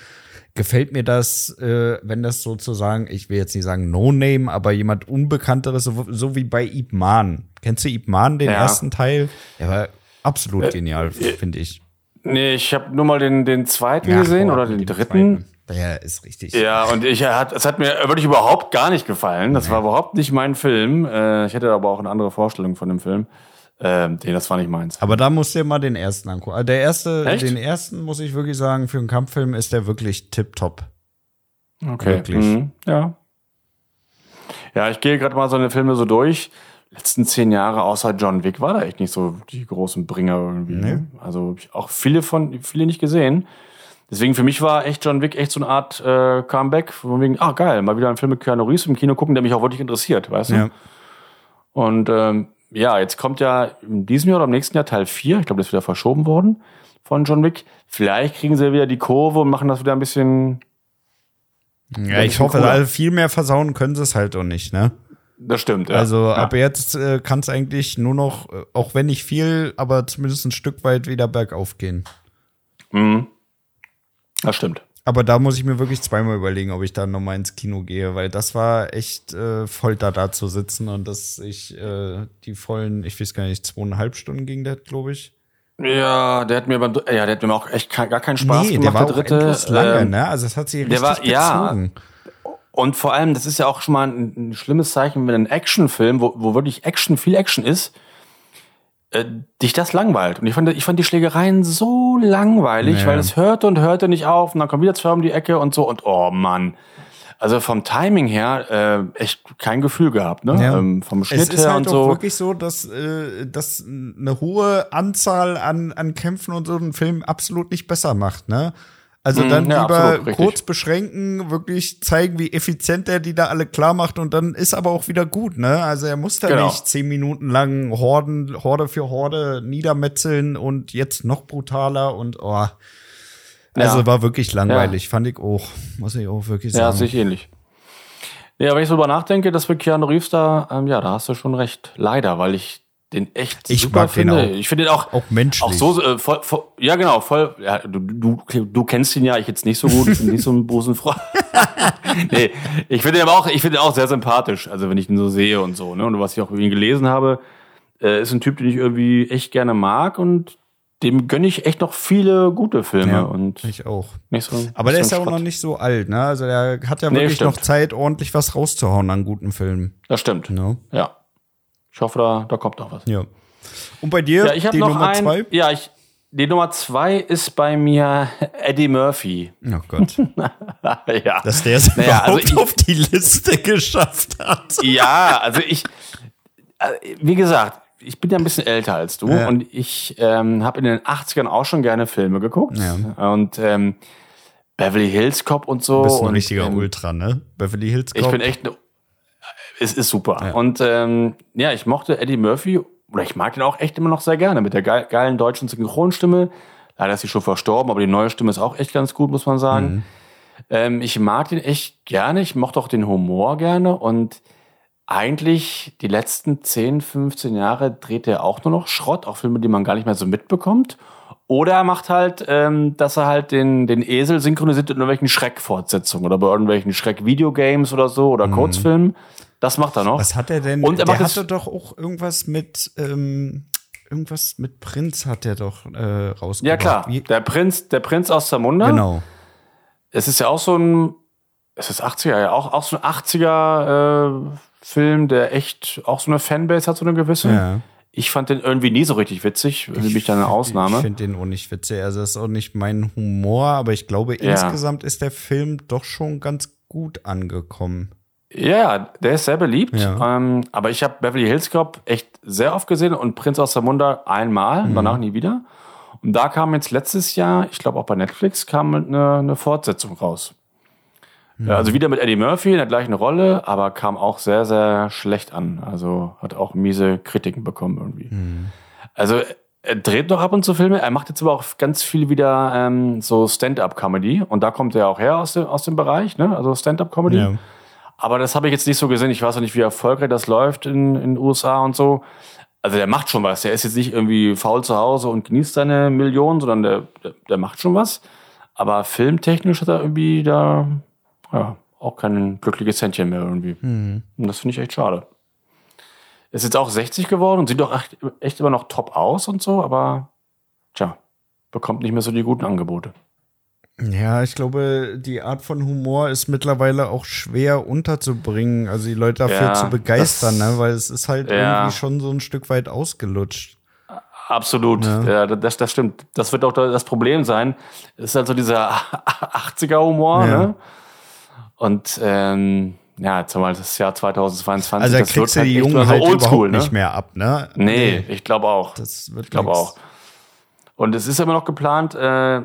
gefällt mir das, äh, wenn das sozusagen, ich will jetzt nicht sagen No-Name, aber jemand Unbekannteres, so, so wie bei Ip Man. Kennst du Ip Man, den Ja. ersten Teil? Der war absolut genial, finde ich. Nee, ich habe nur mal den, den zweiten Ach, gesehen oder den dem dritten. zweiten. Der ist richtig. Ja, und ich hat, es hat mir wirklich überhaupt gar nicht gefallen. Das war überhaupt nicht mein Film. Äh, ich hätte aber auch eine andere Vorstellung von dem Film. Ähm, nee, das war nicht meins. Aber da musst du dir mal den ersten angucken. Also Der erste, Echt? den ersten muss ich wirklich sagen, für einen Kampffilm ist der wirklich tipptopp. Okay. Wirklich. Mhm. Ja. Ja, ich gehe gerade mal so eine Filme so durch. Letzten zehn Jahre außer John Wick war da echt nicht so die großen Bringer irgendwie. Ne? Also hab ich auch viele von viele nicht gesehen. Deswegen für mich war echt John Wick echt so eine Art äh, Comeback, von wegen, ah geil, mal wieder einen Film mit Keanu Reeves im Kino gucken, der mich auch wirklich interessiert, weißt du? Ja. Und ähm, ja, jetzt kommt ja in diesem Jahr oder im nächsten Jahr Teil 4. Ich glaube, das ist wieder verschoben worden von John Wick. Vielleicht kriegen sie wieder die Kurve und machen das wieder ein bisschen. Ja, ich hoffe, also viel mehr versauen können sie es halt auch nicht, ne? Das stimmt, ja. Also ja. ab jetzt äh, kann es eigentlich nur noch, äh, auch wenn nicht viel, aber zumindest ein Stück weit wieder bergauf gehen. Mhm. Das stimmt. Aber da muss ich mir wirklich zweimal überlegen, ob ich da nochmal ins Kino gehe, weil das war echt äh, Folter da zu sitzen und dass ich äh, die vollen, ich weiß gar nicht, zweieinhalb Stunden ging das, glaube ich. Ja, der hat mir beim, ja, der hat mir auch echt gar keinen Spaß nee, gemacht, der war der auch dritte. endlos lange, Ähm, ne? Also es hat sich richtig der war- ja. gezogen. Und vor allem, das ist ja auch schon mal ein, ein schlimmes Zeichen, wenn ein Actionfilm, wo, wo wirklich Action, viel Action ist, äh, dich das langweilt. Und ich fand, ich fand die Schlägereien so langweilig, Ja. weil es hörte und hörte nicht auf und dann kommt wieder zwei um die Ecke und so und oh Mann. Also vom Timing her äh, echt kein Gefühl gehabt, ne? Ja. Ähm, vom Es Schnitt ist her halt und auch so. wirklich so, dass, äh, dass eine hohe Anzahl an, an Kämpfen und so einen Film absolut nicht besser macht, ne? Also Mhm, dann ja, lieber absolut, kurz beschränken, wirklich zeigen, wie effizient er die da alle klar macht und dann ist aber auch wieder gut, ne? Also er muss da Genau. nicht zehn Minuten lang Horden, Horde für Horde niedermetzeln und jetzt noch brutaler und oh. Also Ja. war wirklich langweilig, fand ich auch, muss ich auch wirklich Ja, sagen. sehe ich ähnlich. Ja, wenn ich so drüber nachdenke, dass wir Keanu Reeves da, ähm, ja, da hast du schon recht. Leider, weil ich den echt Ich super mag den finde. auch. Ich finde den auch, Auch menschlich. auch so, äh, voll, voll, ja genau, voll, ja, du, du, du kennst ihn ja, ich jetzt nicht so gut, ich bin nicht so ein Busenfreund. [LAUGHS] nee, ich finde ihn aber auch, ich finde ihn auch sehr sympathisch, also wenn ich ihn so sehe und so, ne, und was ich auch über ihn gelesen habe, äh, ist ein Typ, den ich irgendwie echt gerne mag und dem gönne ich echt noch viele gute Filme Ja, und ich auch. so. Aber der nicht ist so ja auch noch nicht so alt, ne? Also der hat ja Nee, wirklich stimmt. noch Zeit, ordentlich was rauszuhauen an guten Filmen. Das stimmt. Ne? Ja. Ich hoffe, da, da kommt noch was. Ja. Und bei dir, Ja, ich habe die noch Nummer ein, zwei? Ja, ich, die Nummer zwei ist bei mir Eddie Murphy. Oh Gott. [LAUGHS] ja. Dass der es Naja, also überhaupt ich- auf die Liste geschafft hat. ja, also ich, äh, wie gesagt, ich bin ja ein bisschen älter als du Ja. und ich ähm, habe in den 80ern auch schon gerne Filme geguckt. Ja. Und ähm, Beverly Hills Cop und so. Du bist ein und, richtiger ähm, Ultra, ne? Beverly Hills Ich Cop. bin echt, ne, es ist super. Ja. Und ähm, ja, ich mochte Eddie Murphy, oder ich mag ihn auch echt immer noch sehr gerne, mit der geil, geilen deutschen Synchronstimme. Leider ist sie schon verstorben, aber die neue Stimme ist auch echt ganz gut, muss man sagen. Mhm. Ähm, ich mag den echt gerne. Ich mochte auch den Humor gerne und eigentlich die letzten 10, 15 Jahre dreht er auch nur noch Schrott, auch Filme, die man gar nicht mehr so mitbekommt. Oder er macht halt, ähm, dass er halt den, den Esel synchronisiert in irgendwelchen Schreckfortsetzungen oder bei irgendwelchen Schreck-Videogames oder so oder mhm. Kurzfilmen. Das macht er noch. Was hat er denn? Und er der macht hatte doch auch irgendwas mit, ähm, irgendwas mit Prinz hat er doch äh, rausgebracht. Ja klar, der Prinz, der Prinz aus Zamunda. Genau. Es ist ja auch so ein, es ist 80er, ja, auch, auch so ein 80er äh, Film, der echt auch so eine Fanbase hat, so eine gewisse. Ja. Ich fand den irgendwie nie so richtig witzig, nämlich dann eine Ausnahme. Ich finde den auch nicht witzig. Also, das ist auch nicht mein Humor, aber ich glaube, ja. insgesamt ist der Film doch schon ganz gut angekommen. Ja, der ist sehr beliebt. Ja. Ähm, aber ich habe Beverly Hills Cop echt sehr oft gesehen und Prinz aus der Zamunda einmal, mhm. danach nie wieder. Und da kam jetzt letztes Jahr, ich glaube auch bei Netflix, kam eine, eine Fortsetzung raus. Mhm. Also wieder mit Eddie Murphy in der gleichen Rolle, aber kam auch sehr, sehr schlecht an. Also hat auch miese Kritiken bekommen irgendwie. Mhm. Also er dreht noch ab und zu Filme. Er macht jetzt aber auch ganz viel wieder ähm, so Stand-up-Comedy. Und da kommt er auch her aus dem, aus dem Bereich, ne? also Stand-up-Comedy. Ja. Aber das habe ich jetzt nicht so gesehen. Ich weiß auch nicht, wie erfolgreich das läuft in den USA und so. Also der macht schon was. Der ist jetzt nicht irgendwie faul zu Hause und genießt seine Millionen, sondern der, der, der macht schon was. Aber filmtechnisch hat er irgendwie da ja, auch kein glückliches Händchen mehr irgendwie. Mhm. Und das finde ich echt schade. Ist jetzt auch 60 geworden und sieht doch echt, echt immer noch top aus und so, aber tja, bekommt nicht mehr so die guten Angebote. Ja, ich glaube, die Art von Humor ist mittlerweile auch schwer unterzubringen, also die Leute dafür ja, zu begeistern, das, ne? weil es ist halt ja. irgendwie schon so ein Stück weit ausgelutscht. Absolut, ja. ja, das, das stimmt. Das wird auch das Problem sein. Es ist halt so dieser [LAUGHS] 80er-Humor, ne? Und ähm, ja, jetzt haben wir das Jahr 2022. Also da das kriegst du halt die Jungen halt oldschool, überhaupt ne? nicht mehr ab, ne? Nee, nee. ich glaube auch. Das wird ich glaube auch. Und es ist immer noch geplant, äh,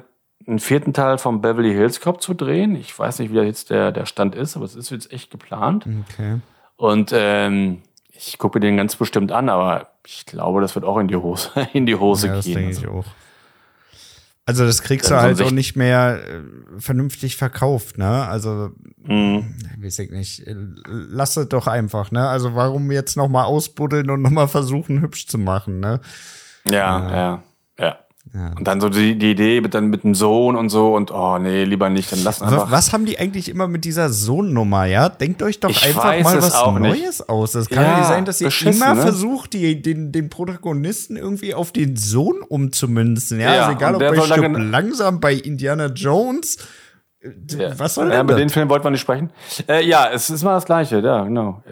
einen vierten Teil vom Beverly Hills Cop zu drehen. Ich weiß nicht, wie da jetzt der, der Stand ist, aber es ist jetzt echt geplant. Okay. Und ähm, ich gucke mir den ganz bestimmt an, aber ich glaube, das wird auch in die Hose, [LAUGHS] in die Hose ja, das gehen. Denke also. ich auch. Also das kriegst du halt auch nicht mehr äh, vernünftig verkauft, ne? Also mhm. weiß ich nicht, lass es doch einfach, ne? Also warum jetzt noch mal ausbuddeln und noch mal versuchen hübsch zu machen, ne? Ja, äh, ja, ja. Ja. Und dann so die, die Idee mit, dann mit dem Sohn und so und oh nee, lieber nicht, dann lass einfach. Was haben die eigentlich immer mit dieser Sohnnummer, ja? Denkt euch doch ich einfach mal was Neues nicht. aus. Das kann ja nicht sein, dass ihr immer ne? versucht, die, den, den Protagonisten irgendwie auf den Sohn umzumünzen. Ja, ja also egal ob bei Stück langsam bei Indiana Jones. Ja. Was soll denn Ja, über den Film wollten wir nicht sprechen. Äh, ja, es ist mal das Gleiche, ja, genau.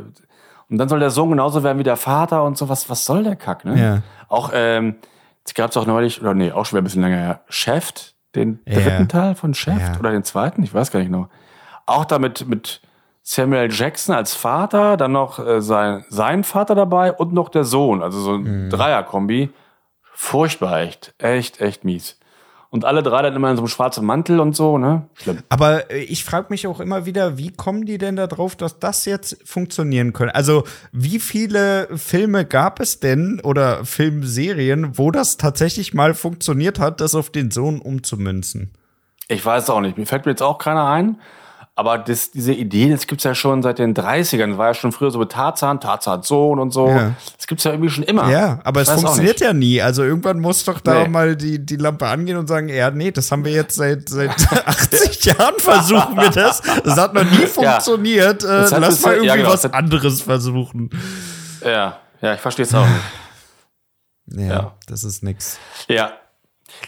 Und dann soll der Sohn genauso werden wie der Vater und so. Was, was soll der Kack, ne? Ja. Auch, ähm, es gab es auch neulich, oder nee, auch schon ein bisschen länger her, Chef, den dritten ja. Teil von Chef ja. oder den zweiten, ich weiß gar nicht genau. Auch damit mit Samuel Jackson als Vater, dann noch äh, sein, sein Vater dabei und noch der Sohn, also so ein mhm. Dreierkombi. Furchtbar echt, echt, echt mies. Und alle drei dann immer in so einem schwarzen Mantel und so, ne? Schlimm. Aber äh, ich frage mich auch immer wieder, wie kommen die denn da drauf, dass das jetzt funktionieren könnte? Also, wie viele Filme gab es denn oder Filmserien, wo das tatsächlich mal funktioniert hat, das auf den Sohn umzumünzen? Ich weiß auch nicht. Mir fällt mir jetzt auch keiner ein. Aber das, diese Ideen, das gibt's ja schon seit den 30ern. Das war ja schon früher so mit Tarzan, Tarzan Sohn und so. Ja. Das gibt's ja irgendwie schon immer. Ja, aber ich es funktioniert ja nie. Also irgendwann muss doch da nee. mal die, die Lampe angehen und sagen, ja, nee, das haben wir jetzt seit, seit [LAUGHS] 80 Jahren versuchen wir das. Das hat noch nie funktioniert. Ja. Äh, lass mal irgendwie ja, genau. was anderes versuchen. Ja, ja, ich verstehe es auch nicht. Ja, das ist nix. Ja,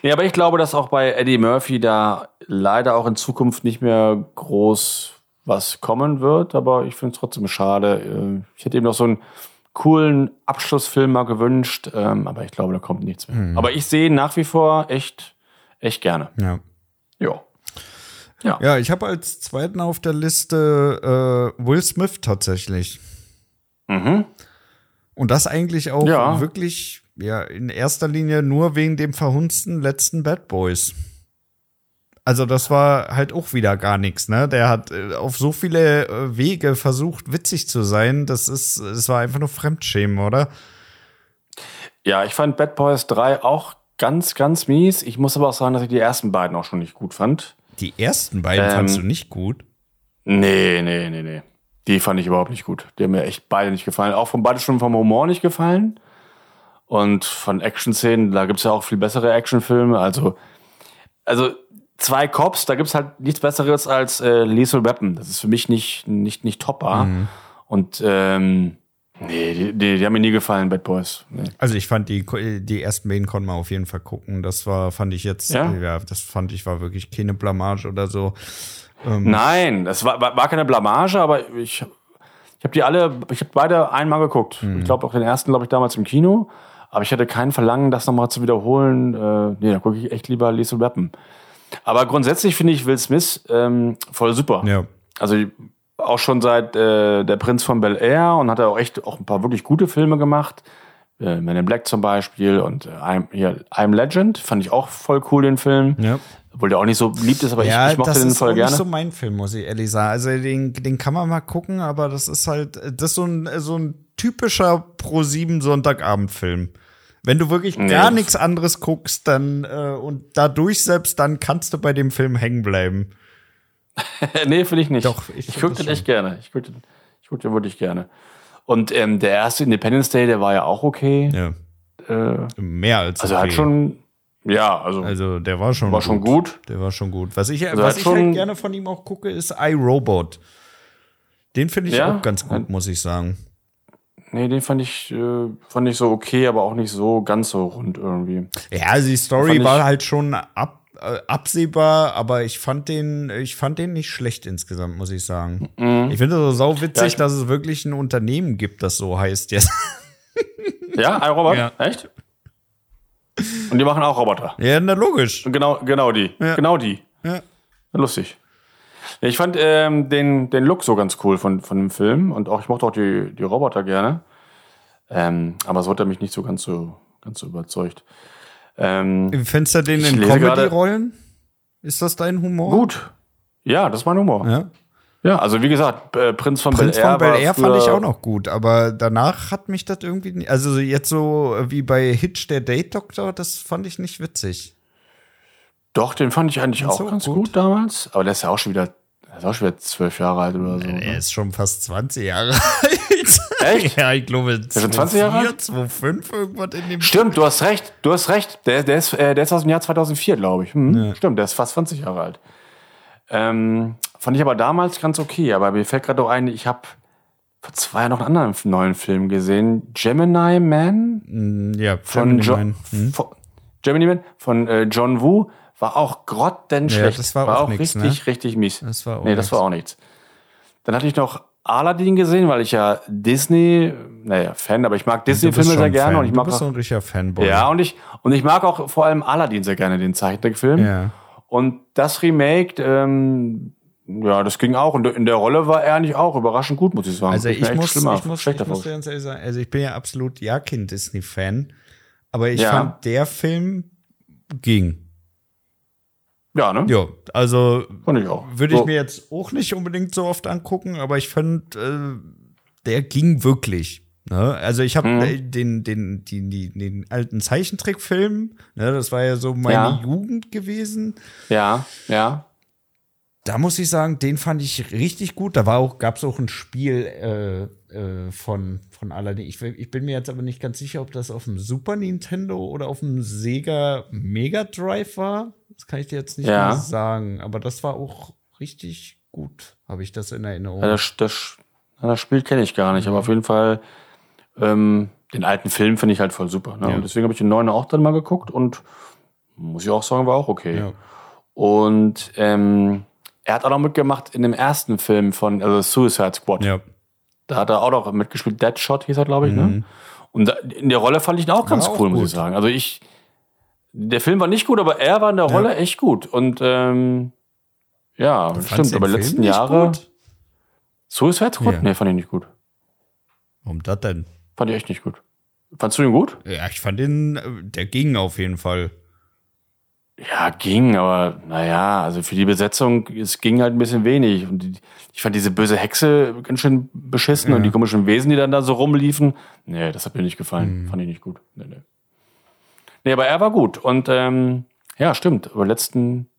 Nee, aber ich glaube, dass auch bei Eddie Murphy da leider auch in Zukunft nicht mehr groß was kommen wird, aber ich finde es trotzdem schade. Äh, ich hätte ihm noch so einen coolen Abschlussfilm mal gewünscht, ähm, aber ich glaube, da kommt nichts mehr. Mhm. Aber ich sehe nach wie vor echt, echt gerne. Ja. Jo. Ja. Ja, ich habe als zweiten auf der Liste äh, Will Smith tatsächlich. Mhm. Und das eigentlich auch ja. wirklich ja, in erster Linie nur wegen dem verhunzten letzten Bad Boys. Also das war halt auch wieder gar nichts, ne? Der hat äh, auf so viele äh, Wege versucht, witzig zu sein. Das ist, es war einfach nur Fremdschämen, oder? Ja, ich fand Bad Boys 3 auch ganz, ganz mies. Ich muss aber auch sagen, dass ich die ersten beiden auch schon nicht gut fand. Die ersten beiden Ähm, fandst du nicht gut? Nee, nee, nee, nee. Die fand ich überhaupt nicht gut. Die haben mir echt beide nicht gefallen. Auch von beide schon vom Humor nicht gefallen. Und von Action-Szenen, da gibt's ja auch viel bessere Actionfilme. Also, also zwei Cops, da gibt's halt nichts Besseres als äh, Lethal Weapon. Das ist für mich nicht, nicht, nicht topper. Und ähm, nee, die, die, die haben mir nie gefallen, Bad Boys. Nee. Also ich fand die, die ersten beiden konnten wir auf jeden Fall gucken. Das war, fand ich jetzt, Ja? ja, das fand ich war wirklich keine Blamage oder so. Nein, das war, war keine Blamage, aber ich, ich habe die alle, ich habe beide einmal geguckt. Ich glaube auch den ersten, glaube ich, damals im Kino. Aber ich hatte kein Verlangen, das nochmal zu wiederholen. Äh, nee, da gucke ich echt lieber Lethal Weapon. Aber grundsätzlich finde ich Will Smith ähm, voll super. Ja. Also auch schon seit äh, Der Prinz von Bel Air und hat er auch echt auch ein paar wirklich gute Filme gemacht. Äh, Men in Black zum Beispiel und äh, I'm, hier, I'm Legend fand ich auch voll cool, den Film. Ja. Obwohl der auch nicht so beliebt ist, aber ja, ich, ich mochte das den ist voll gerne. nicht so mein Film, muss ich ehrlich sagen. Also den, den kann man mal gucken, aber das ist halt, das ist so ein, so ein typischer Pro-7 Sonntagabendfilm. Wenn du wirklich Nee, gar das- nichts anderes guckst, dann äh, und dadurch selbst, dann kannst du bei dem Film hängen bleiben. [LAUGHS] nee, finde ich nicht. Doch, ich ich, gucke das den echt gerne. Ich gucke den, ich guck den wirklich gerne. Und ähm, der erste Independence Day, der war ja auch okay. Ja. Äh, Mehr als also er okay. hat schon, ja, also, Also der war schon war gut. schon gut. Der war schon gut. Was ich, Also was ich schon- halt gerne von ihm auch gucke, ist iRobot. Den finde ich Ja? auch ganz gut, muss ich sagen. Nee, den fand ich, äh, fand ich so okay, aber auch nicht so ganz so rund irgendwie. Ja, also die Story war halt schon ab, äh, absehbar, aber ich fand den, ich fand den nicht schlecht insgesamt, muss ich sagen. Ich finde es so sau Ja, witzig, ich- dass es wirklich ein Unternehmen gibt, das so heißt jetzt. Ja, ein Roboter? Ja. Echt? Und die machen auch Roboter. ja, na logisch. Genau, genau die. Ja. Genau die. Ja. Lustig. Ich fand ähm, den, den Look so ganz cool von, von dem Film und auch ich mochte auch die, die Roboter gerne. Ähm, aber so hat er mich nicht so ganz so, ganz so überzeugt. Ähm, Findest du den in Comedy-Rollen? Ist das dein Humor? gut. Ja, das ist mein Humor. Ja, Ja. also wie gesagt, äh, Prinz von Prinz Bel Air. von Bel Air fand ich auch noch gut, aber danach hat mich das irgendwie, nicht- also jetzt so wie bei Hitch der Date Doctor, das fand ich nicht witzig. Doch, den fand ich eigentlich auch du ganz gut? gut. damals. Aber der ist ja auch schon wieder, der ist auch schon wieder zwölf Jahre alt oder so. Er Ne? ist schon fast 20 Jahre [LAUGHS] alt. Echt? Ja, ich glaube, ist schon 20 Jahre alt? 2,5 irgendwas in dem Stimmt, du hast recht, du hast recht. Der, der, ist, äh, der ist aus dem Jahr 2004, glaube ich. Hm, Stimmt, der ist fast 20 Jahre alt. Ähm, fand ich aber damals ganz okay. Aber mir fällt gerade noch ein, ich habe vor zwei Jahren noch einen anderen neuen Film gesehen. Gemini Man Ja, von, Gemini Man. Hm? von Gemini Man von äh, John Woo. War auch grottenschlecht. Ja, das war auch nix, richtig, ne? richtig mies. Das war auch nee, das nix. war auch nichts. Dann hatte ich noch Aladdin gesehen, weil ich ja Disney, naja, Fan, aber ich mag Disney-Filme sehr gerne Fan. und ich mag Du bist auch, so ein richtiger Fanboy. ja, und ich, und ich mag auch vor allem Aladdin sehr gerne, den Zeichentrickfilm. Ja. Und das Remake, ähm, ja, das ging auch. Und in der Rolle war er eigentlich auch überraschend gut, muss ich sagen. Also ich echt muss, ich muss, ich muss ganz ehrlich sagen, also ich bin ja absolut ja kein Disney-Fan, aber ich Ja. fand der Film ging. Ja, ne? Ja, also ich würde ich So. mir jetzt auch nicht unbedingt so oft angucken, aber ich fand, äh, der ging wirklich. Ne? Also ich habe Mhm. äh, den, den, den, den, den alten Zeichentrickfilm, ne, das war ja so meine Ja. Jugend gewesen. Ja, ja. Da muss ich sagen, den fand ich richtig gut. Da war auch, gab es auch ein Spiel äh, äh, von, von Aladdin. Ich, ich bin mir jetzt aber nicht ganz sicher, ob das auf dem Super Nintendo oder auf dem Sega Mega Drive war. Das kann ich dir jetzt nicht Ja. sagen. Aber das war auch richtig gut, habe ich das in Erinnerung. ja das, das, das Spiel kenne ich gar nicht, aber auf jeden Fall ähm, den alten Film finde ich halt voll super. Ne? Ja. Und deswegen habe ich den neuen auch dann mal geguckt und muss ich auch sagen, war auch okay. Ja. Und ähm, er hat auch noch mitgemacht in dem ersten Film von also Suicide Squad. ja. Da hat er auch noch mitgespielt. Deadshot hieß er, glaube ich. Ne? Und da, in der Rolle fand ich ihn auch ganz auch cool, muss gut. ich sagen. Also ich, der Film war nicht gut, aber er war in der Rolle echt gut. Und ähm, ja, Fandst stimmt. Aber letzten Jahre. gut? Suicide Squad? Ja. Nee, fand ich nicht gut. Warum das denn? Fand ich echt nicht gut. Fandst du ihn gut? Ja, ich fand den, äh, der ging auf jeden Fall. Ja, ging, aber naja, also für die Besetzung, es ging halt ein bisschen wenig. Und die, ich fand diese böse Hexe ganz schön beschissen und die komischen Wesen, die dann da so rumliefen. Nee, das hat mir nicht gefallen. Fand ich nicht gut. Nee, nee. Nee, aber er war gut. Und ähm, ja, stimmt. Aber letzten,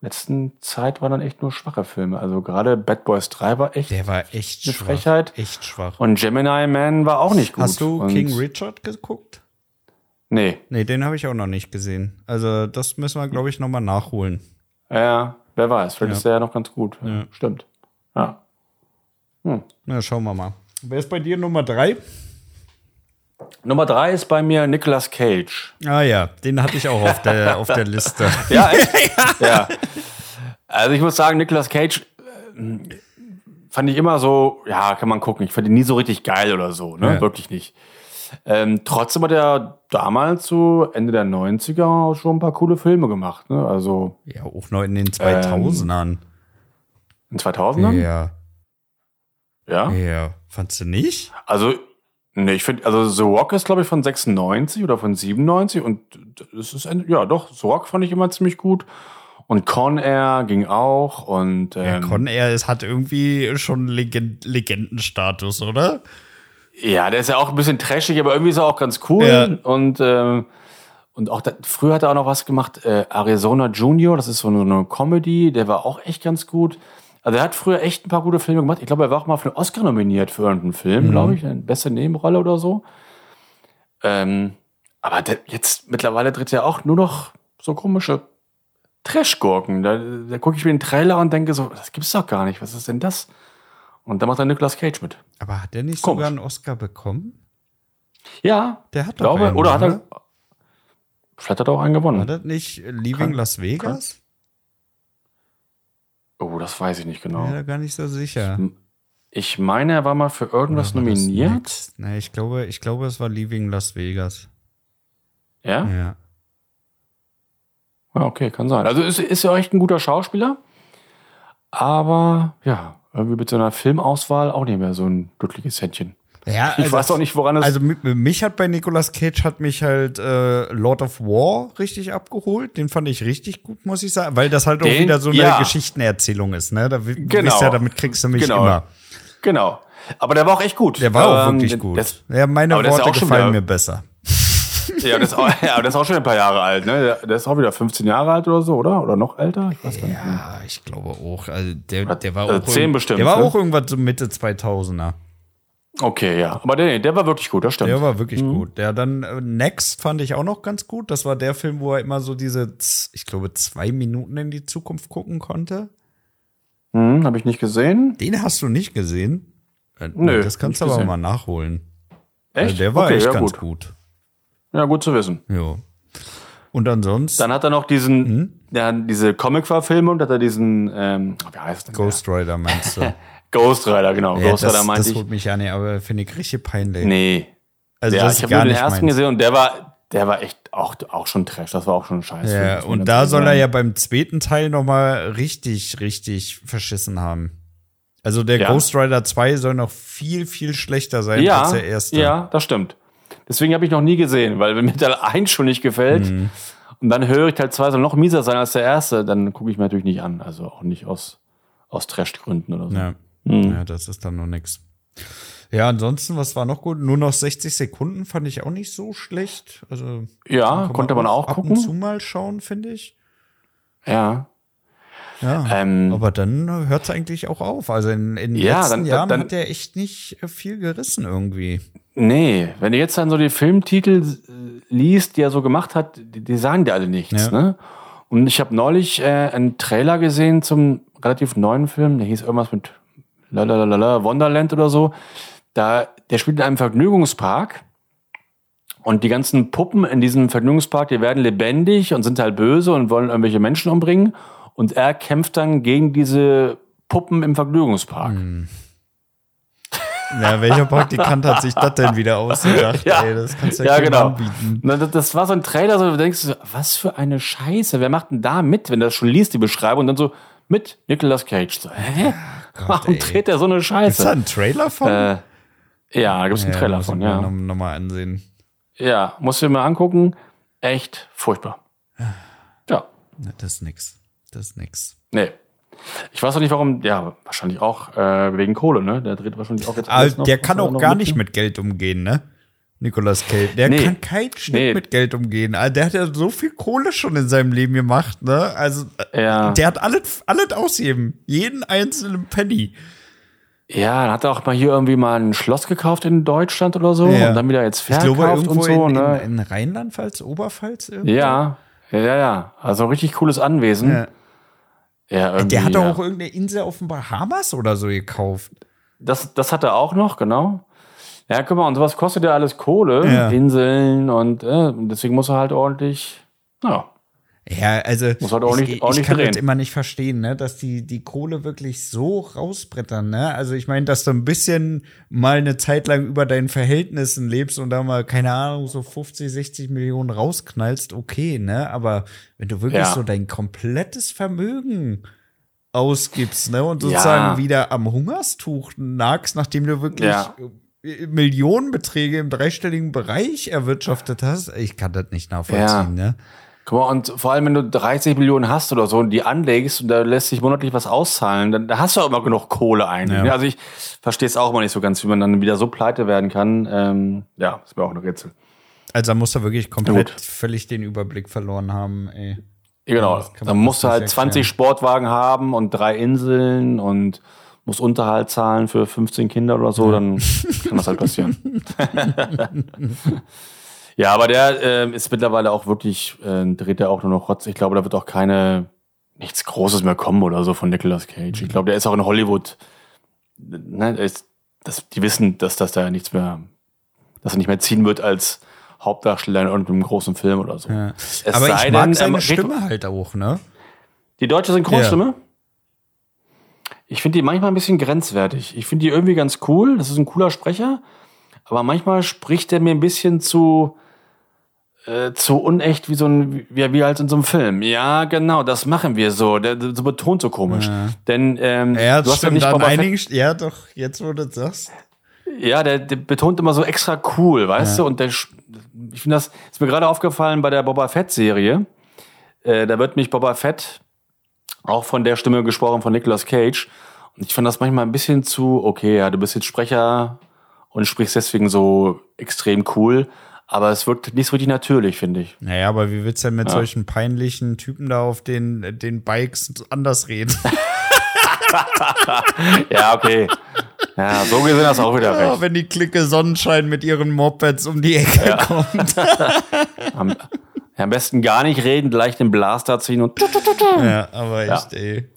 letzten Zeit waren dann echt nur schwache Filme. Also gerade Bad Boys 3 war echt Der war echt eine schwach. Frechheit. Echt schwach. Und Gemini Man war auch nicht gut. Hast du Und, King Richard geguckt? Nee. Nee, den habe ich auch noch nicht gesehen. Also, das müssen wir, glaube ich, noch mal nachholen. Ja, wer weiß. Vielleicht ist der ja noch ganz gut. Ja. Stimmt. Ja. Na, schauen wir mal. Wer ist bei dir Nummer drei? Nummer drei ist bei mir Nicolas Cage. Ah ja, den hatte ich auch auf der, auf der Liste. [LAUGHS] Ja, echt? [LAUGHS] ja. Also ich muss sagen, Nicolas Cage äh, fand ich immer so, ja, kann man gucken. Ich fand ihn nie so richtig geil oder so, ne? Ja. Wirklich nicht. Ähm, trotzdem hat er damals so Ende der 90er schon ein paar coole Filme gemacht, ne? Also Ja, auch noch in den 2000ern. in 2000ern? ja. Ja. Ja. Fandst du nicht? Also, ne, ich finde, also The Rock ist, glaube ich, von 96 oder von 97 und das ist, ein, ja, doch, The Rock fand ich immer ziemlich gut. Und Con Air ging auch und Ja, ähm, Con Air es hat irgendwie schon Legend Legendenstatus, oder? Ja, der ist ja auch ein bisschen trashig, aber irgendwie ist er auch ganz cool. Ja. Und, ähm, und auch da, früher hat er auch noch was gemacht, äh, Arizona Junior, das ist so eine, eine Comedy, der war auch echt ganz gut. Also er hat früher echt ein paar gute Filme gemacht. Ich glaube, er war auch mal für einen Oscar nominiert für irgendeinen Film, Mhm. glaube ich, eine beste Nebenrolle oder so. Ähm, aber der, jetzt mittlerweile dreht er auch nur noch so komische Trash-Gurken. Da, da gucke ich mir den Trailer und denke so, das gibt's doch gar nicht. Was ist denn das? Und da macht dann Nicolas Cage mit. Aber hat der nicht Komisch. sogar einen Oscar bekommen? Ja, Der hat ich doch glaube, einen, oder hat er. oder? Vielleicht hat er auch einen gewonnen. War das nicht Leaving Kann- Las Vegas? Oh, das weiß ich nicht Bin genau. mir da gar nicht so sicher. Ich meine, er war mal für irgendwas Oder nominiert. Nee, ich glaube, ich glaube, es war Leaving Las Vegas. Ja? Ja. ja, okay, kann sein. Also ist, ist ja echt ein guter Schauspieler. Aber ja, irgendwie mit seiner Filmauswahl auch nicht mehr so ein glückliches Händchen. Ja, Ich weiß auch nicht, woran es. Also mi- mich hat bei Nicolas Cage hat mich halt äh, Lord of War richtig abgeholt. Den fand ich richtig gut, muss ich sagen, weil das halt auch Den- wieder so eine ja. Geschichtenerzählung ist. Ne, da Genau. ja, damit kriegst du mich Genau. immer. genau. Aber der war auch echt gut. Der war auch Ähm, wirklich gut. Das, ja, meine Worte auch gefallen mir besser. Ja, das ist auch, ja, der ist auch schon ein paar Jahre alt. Ne? Der, ist auch wieder 15 Jahre alt oder so, oder? Oder noch älter? Ich weiß gar nicht. Ja, ich glaube auch. Also der, der war Also auch 10 irgend- bestimmt, Der war ne? auch irgendwas so Mitte 2000er. Okay, ja. Aber der, der war wirklich gut, das stimmt. Der war wirklich Mhm. gut. Der dann äh, Next fand ich auch noch ganz gut. Das war der Film, wo er immer so diese, ich glaube, zwei Minuten in die Zukunft gucken konnte. Hm, Habe ich nicht gesehen. Den hast du nicht gesehen? Äh, Nö, das kannst du aber gesehen. mal nachholen. Echt? Also der war okay, echt ja, ganz gut. gut. Ja, gut zu wissen. Ja. Und ansonsten Dann hat er noch diesen, Hm? ja, diese Comic-Verfilmung, da hat er diesen, ähm, wie heißt der? Ghost Rider meinst du? [LAUGHS] Ghost Rider, genau. ja, Ghost das, Rider meinte das ich. holt mich an, aber finde ich richtig peinlich. Nee. also ja, das ich habe nur den nicht ersten meins. gesehen und der war, der war echt auch, auch schon Trash. Das war auch schon scheiße. Ja, und da soll er ja beim zweiten Teil noch mal richtig, richtig verschissen haben. Also der Ja. Ghost Rider 2 soll noch viel, viel schlechter sein ja, als der erste. Ja, das stimmt. Deswegen habe ich noch nie gesehen, weil wenn mir Teil 1 schon nicht gefällt Mhm. und dann höre ich Teil 2 soll noch mieser sein als der erste, dann gucke ich mir natürlich nicht an. Also auch nicht aus, aus Trash-Gründen oder so. Ja. Mhm. ja, das ist dann noch nix. Ja, ansonsten, was war noch gut? Nur noch 60 Sekunden fand ich auch nicht so schlecht. Also Ja, konnte man auch ab gucken. und zu mal schauen, finde ich. Ja. Ja. Ähm, aber dann hört es eigentlich auch auf. Also in, in den Ja, letzten dann- Jahren dann- hat der echt nicht äh, viel gerissen irgendwie. Nee, wenn du jetzt dann so die Filmtitel liest, die er so gemacht hat, die, die sagen dir alle nichts. Ja. Ne? Und ich habe neulich äh, einen Trailer gesehen zum relativ neuen Film, der hieß irgendwas mit Lalalala, Wonderland oder so. Da, der spielt in einem Vergnügungspark und die ganzen Puppen in diesem Vergnügungspark, die werden lebendig und sind halt böse und wollen irgendwelche Menschen umbringen. Und er kämpft dann gegen diese Puppen im Vergnügungspark. Hm. Ja, welcher Praktikant hat sich das denn wieder ausgedacht? [LAUGHS] Ja. Ey, das kannst du ja, Ja, genau. anbieten. Na, das- Das war so ein Trailer, so du denkst, so, was für eine Scheiße. Wer macht denn da mit, wenn du das schon liest, die Beschreibung, und dann so mit Nicolas Cage. So, hä? Warum ey. dreht der so eine Ist da Scheiße? ein Trailer von? Äh, ja, da gibt's einen Trailer muss von, mir ja. Noch, noch mal ansehen. Ja, musst du dir mal angucken. Echt furchtbar. Ja, Das ist nix. Das ist nix. nee. Ich weiß auch nicht, warum, ja, wahrscheinlich auch äh, wegen Kohle, ne? Der dreht wahrscheinlich auch jetzt noch, der kann auch gar nicht mit Geld umgehen, ne? Nicolas Cage. Der Nee. kann kein Schnitt Nee. mit Geld umgehen. Also Der hat ja so viel Kohle schon in seinem Leben gemacht, ne? Also äh, Ja. der hat alles, alles ausgegeben. Jeden einzelnen Penny. Ja, dann hat er auch mal hier irgendwie mal ein Schloss gekauft in Deutschland oder so Ja. und dann wieder jetzt Ich verkauft glaube, irgendwo und so, in, ne? in, in Rheinland-Pfalz, Oberpfalz. Irgendwo. ja, ja, ja. Also richtig cooles Anwesen. Ja. Ja, irgendwie, Der hat doch ja. auch irgendeine Insel auf den Bahamas oder so gekauft. Das, das hat er auch noch, genau. Ja, guck mal, und sowas kostet ja alles Kohle, Ja. Inseln und äh, deswegen muss er halt ordentlich, ja, Ja, also Muss halt ordentlich- ich, ich ordentlich kann drehen. das immer nicht verstehen, ne, dass die die Kohle wirklich so rausbrettern, ne? Also ich meine, dass du ein bisschen mal eine Zeit lang über deinen Verhältnissen lebst und da mal keine Ahnung so 50, 60 Millionen rausknallst, okay, ne? Aber wenn du wirklich Ja. so dein komplettes Vermögen ausgibst, ne, und Ja. sozusagen wieder am Hungerstuch nagst, nachdem du wirklich Ja. äh, Millionenbeträge im dreistelligen Bereich erwirtschaftet hast, ich kann das nicht nachvollziehen, ne? Guck mal, und vor allem, wenn du 30 Millionen hast oder so und die anlegst und da lässt sich monatlich was auszahlen, dann da hast du auch immer genug Kohle eigentlich. Ja. Also ich verstehe es auch immer nicht so ganz, wie man dann wieder so pleite werden kann. Ähm, ja, ist mir auch ein Rätsel. Also da muss er wirklich komplett Gut. völlig den Überblick verloren haben, ey. Ja, genau. Dann musst du halt nicht 20 erklären. Sportwagen haben und drei Inseln und musst Unterhalt zahlen für 15 Kinder oder so, dann kann das halt passieren. [LAUGHS] [LAUGHS] ja, aber der ähm, ist mittlerweile auch wirklich, äh, dreht er auch nur noch Rotz. Ich glaube, da wird auch keine, nichts Großes mehr kommen oder so von Nicolas Cage. Ich glaube, der ist auch in Hollywood, ne, ist, das, die wissen, dass das da nichts mehr, dass er nicht mehr ziehen wird als Hauptdarsteller in irgendeinem großen Film oder so. Ja. Es Aber ich mag denn, seine er- Stimme halt auch, ne? Die deutsche Synchronstimme? Ich finde die manchmal ein bisschen grenzwertig. Ich finde die irgendwie ganz cool. Das ist ein cooler Sprecher. Aber manchmal spricht er mir ein bisschen zu, äh, zu unecht wie so ein, wie, wie halt in so einem Film. Ja, genau, das machen wir so. Der, so betont so komisch. Denn, ähm, Ja, du hast ja stimmt nicht Boba Fett- einigen, ja doch, jetzt wo du das sagst. Ja, der, der betont immer so extra cool, weißt du? Und der, ich finde das, ist mir gerade aufgefallen bei der Boba Fett-Serie. Äh, da wird mich Boba Fett auch von der Stimme gesprochen von Nicolas Cage. Und ich fand das manchmal ein bisschen zu, okay, ja, du bist jetzt Sprecher und sprichst deswegen so extrem cool. Aber es wirkt nicht so richtig natürlich, finde ich. Naja, aber wie willst du denn mit solchen peinlichen Typen da auf den, den Bikes anders reden? [LAUGHS] [LAUGHS] Ja, okay. ja, so gesehen hast du auch wieder Ja, recht. wenn die Clique Sonnenschein mit ihren Mopeds um die Ecke kommt. [LAUGHS] Am, ja, am besten gar nicht reden, gleich den Blaster ziehen und ja, aber Ja. echt, ey.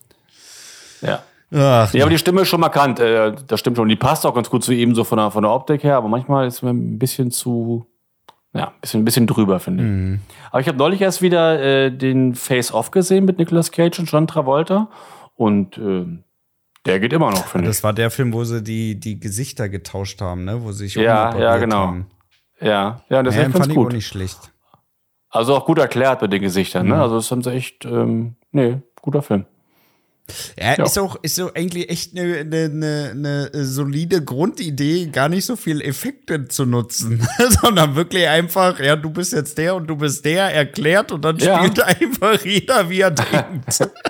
ja. Ach, Ja, aber die Stimme ist schon markant. Äh, das stimmt schon. Die passt auch ganz gut zu ihm, so von der, von der Optik her. Aber manchmal ist mir ein bisschen zu, ja, ein bisschen, bisschen drüber, finde ich. Aber ich habe neulich erst wieder äh, den Face-Off gesehen mit Nicolas Cage und John Travolta. Und äh, der geht immer noch, finde ich. das war der Film, wo sie die, die Gesichter getauscht haben, ne? Wo sie sich Ja, ja, genau. haben. Ja, ja, das Ja, ist ganz gut. nicht schlecht. Also auch gut erklärt mit den Gesichtern. Mhm. Ne? Also das haben sie echt, ähm, nee, guter Film. Ja, Ja. ist auch ist so eigentlich echt eine, eine, eine, solide Grundidee, gar nicht so viel Effekte zu nutzen, [LAUGHS] sondern wirklich einfach, ja, du bist jetzt der und du bist der, erklärt und dann Ja. spielt einfach jeder, wie er denkt. [LAUGHS]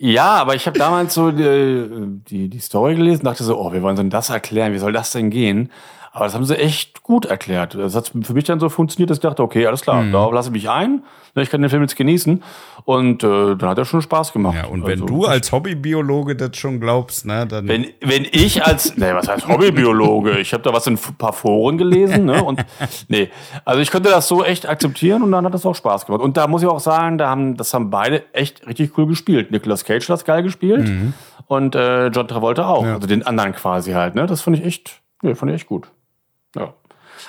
Ja, aber ich habe damals so die, die, die Story gelesen, dachte so, oh, wie wollen denn das erklären? Wie soll das denn gehen? Aber das haben sie echt gut erklärt. Das hat für mich dann so funktioniert, dass ich dachte, okay, alles klar, darauf lasse ich mich ein. Ne, Ich kann den Film jetzt genießen. Und äh, dann hat er schon Spaß gemacht. Ja, und wenn Also, du als Hobbybiologe das schon glaubst, ne, dann Wenn, wenn ich als, [LAUGHS] nee, was heißt Hobbybiologe? Ich habe da was in ein paar Foren gelesen, ne? Und [LAUGHS] nee, also ich könnte das so echt akzeptieren und dann hat das auch Spaß gemacht. Und da muss ich auch sagen, da haben, das haben beide echt richtig cool gespielt. Nicolas Cage hat geil gespielt und äh, John Travolta auch. Also den anderen quasi halt, ne? Das fand ich echt, nee, fand ich echt gut. Ja.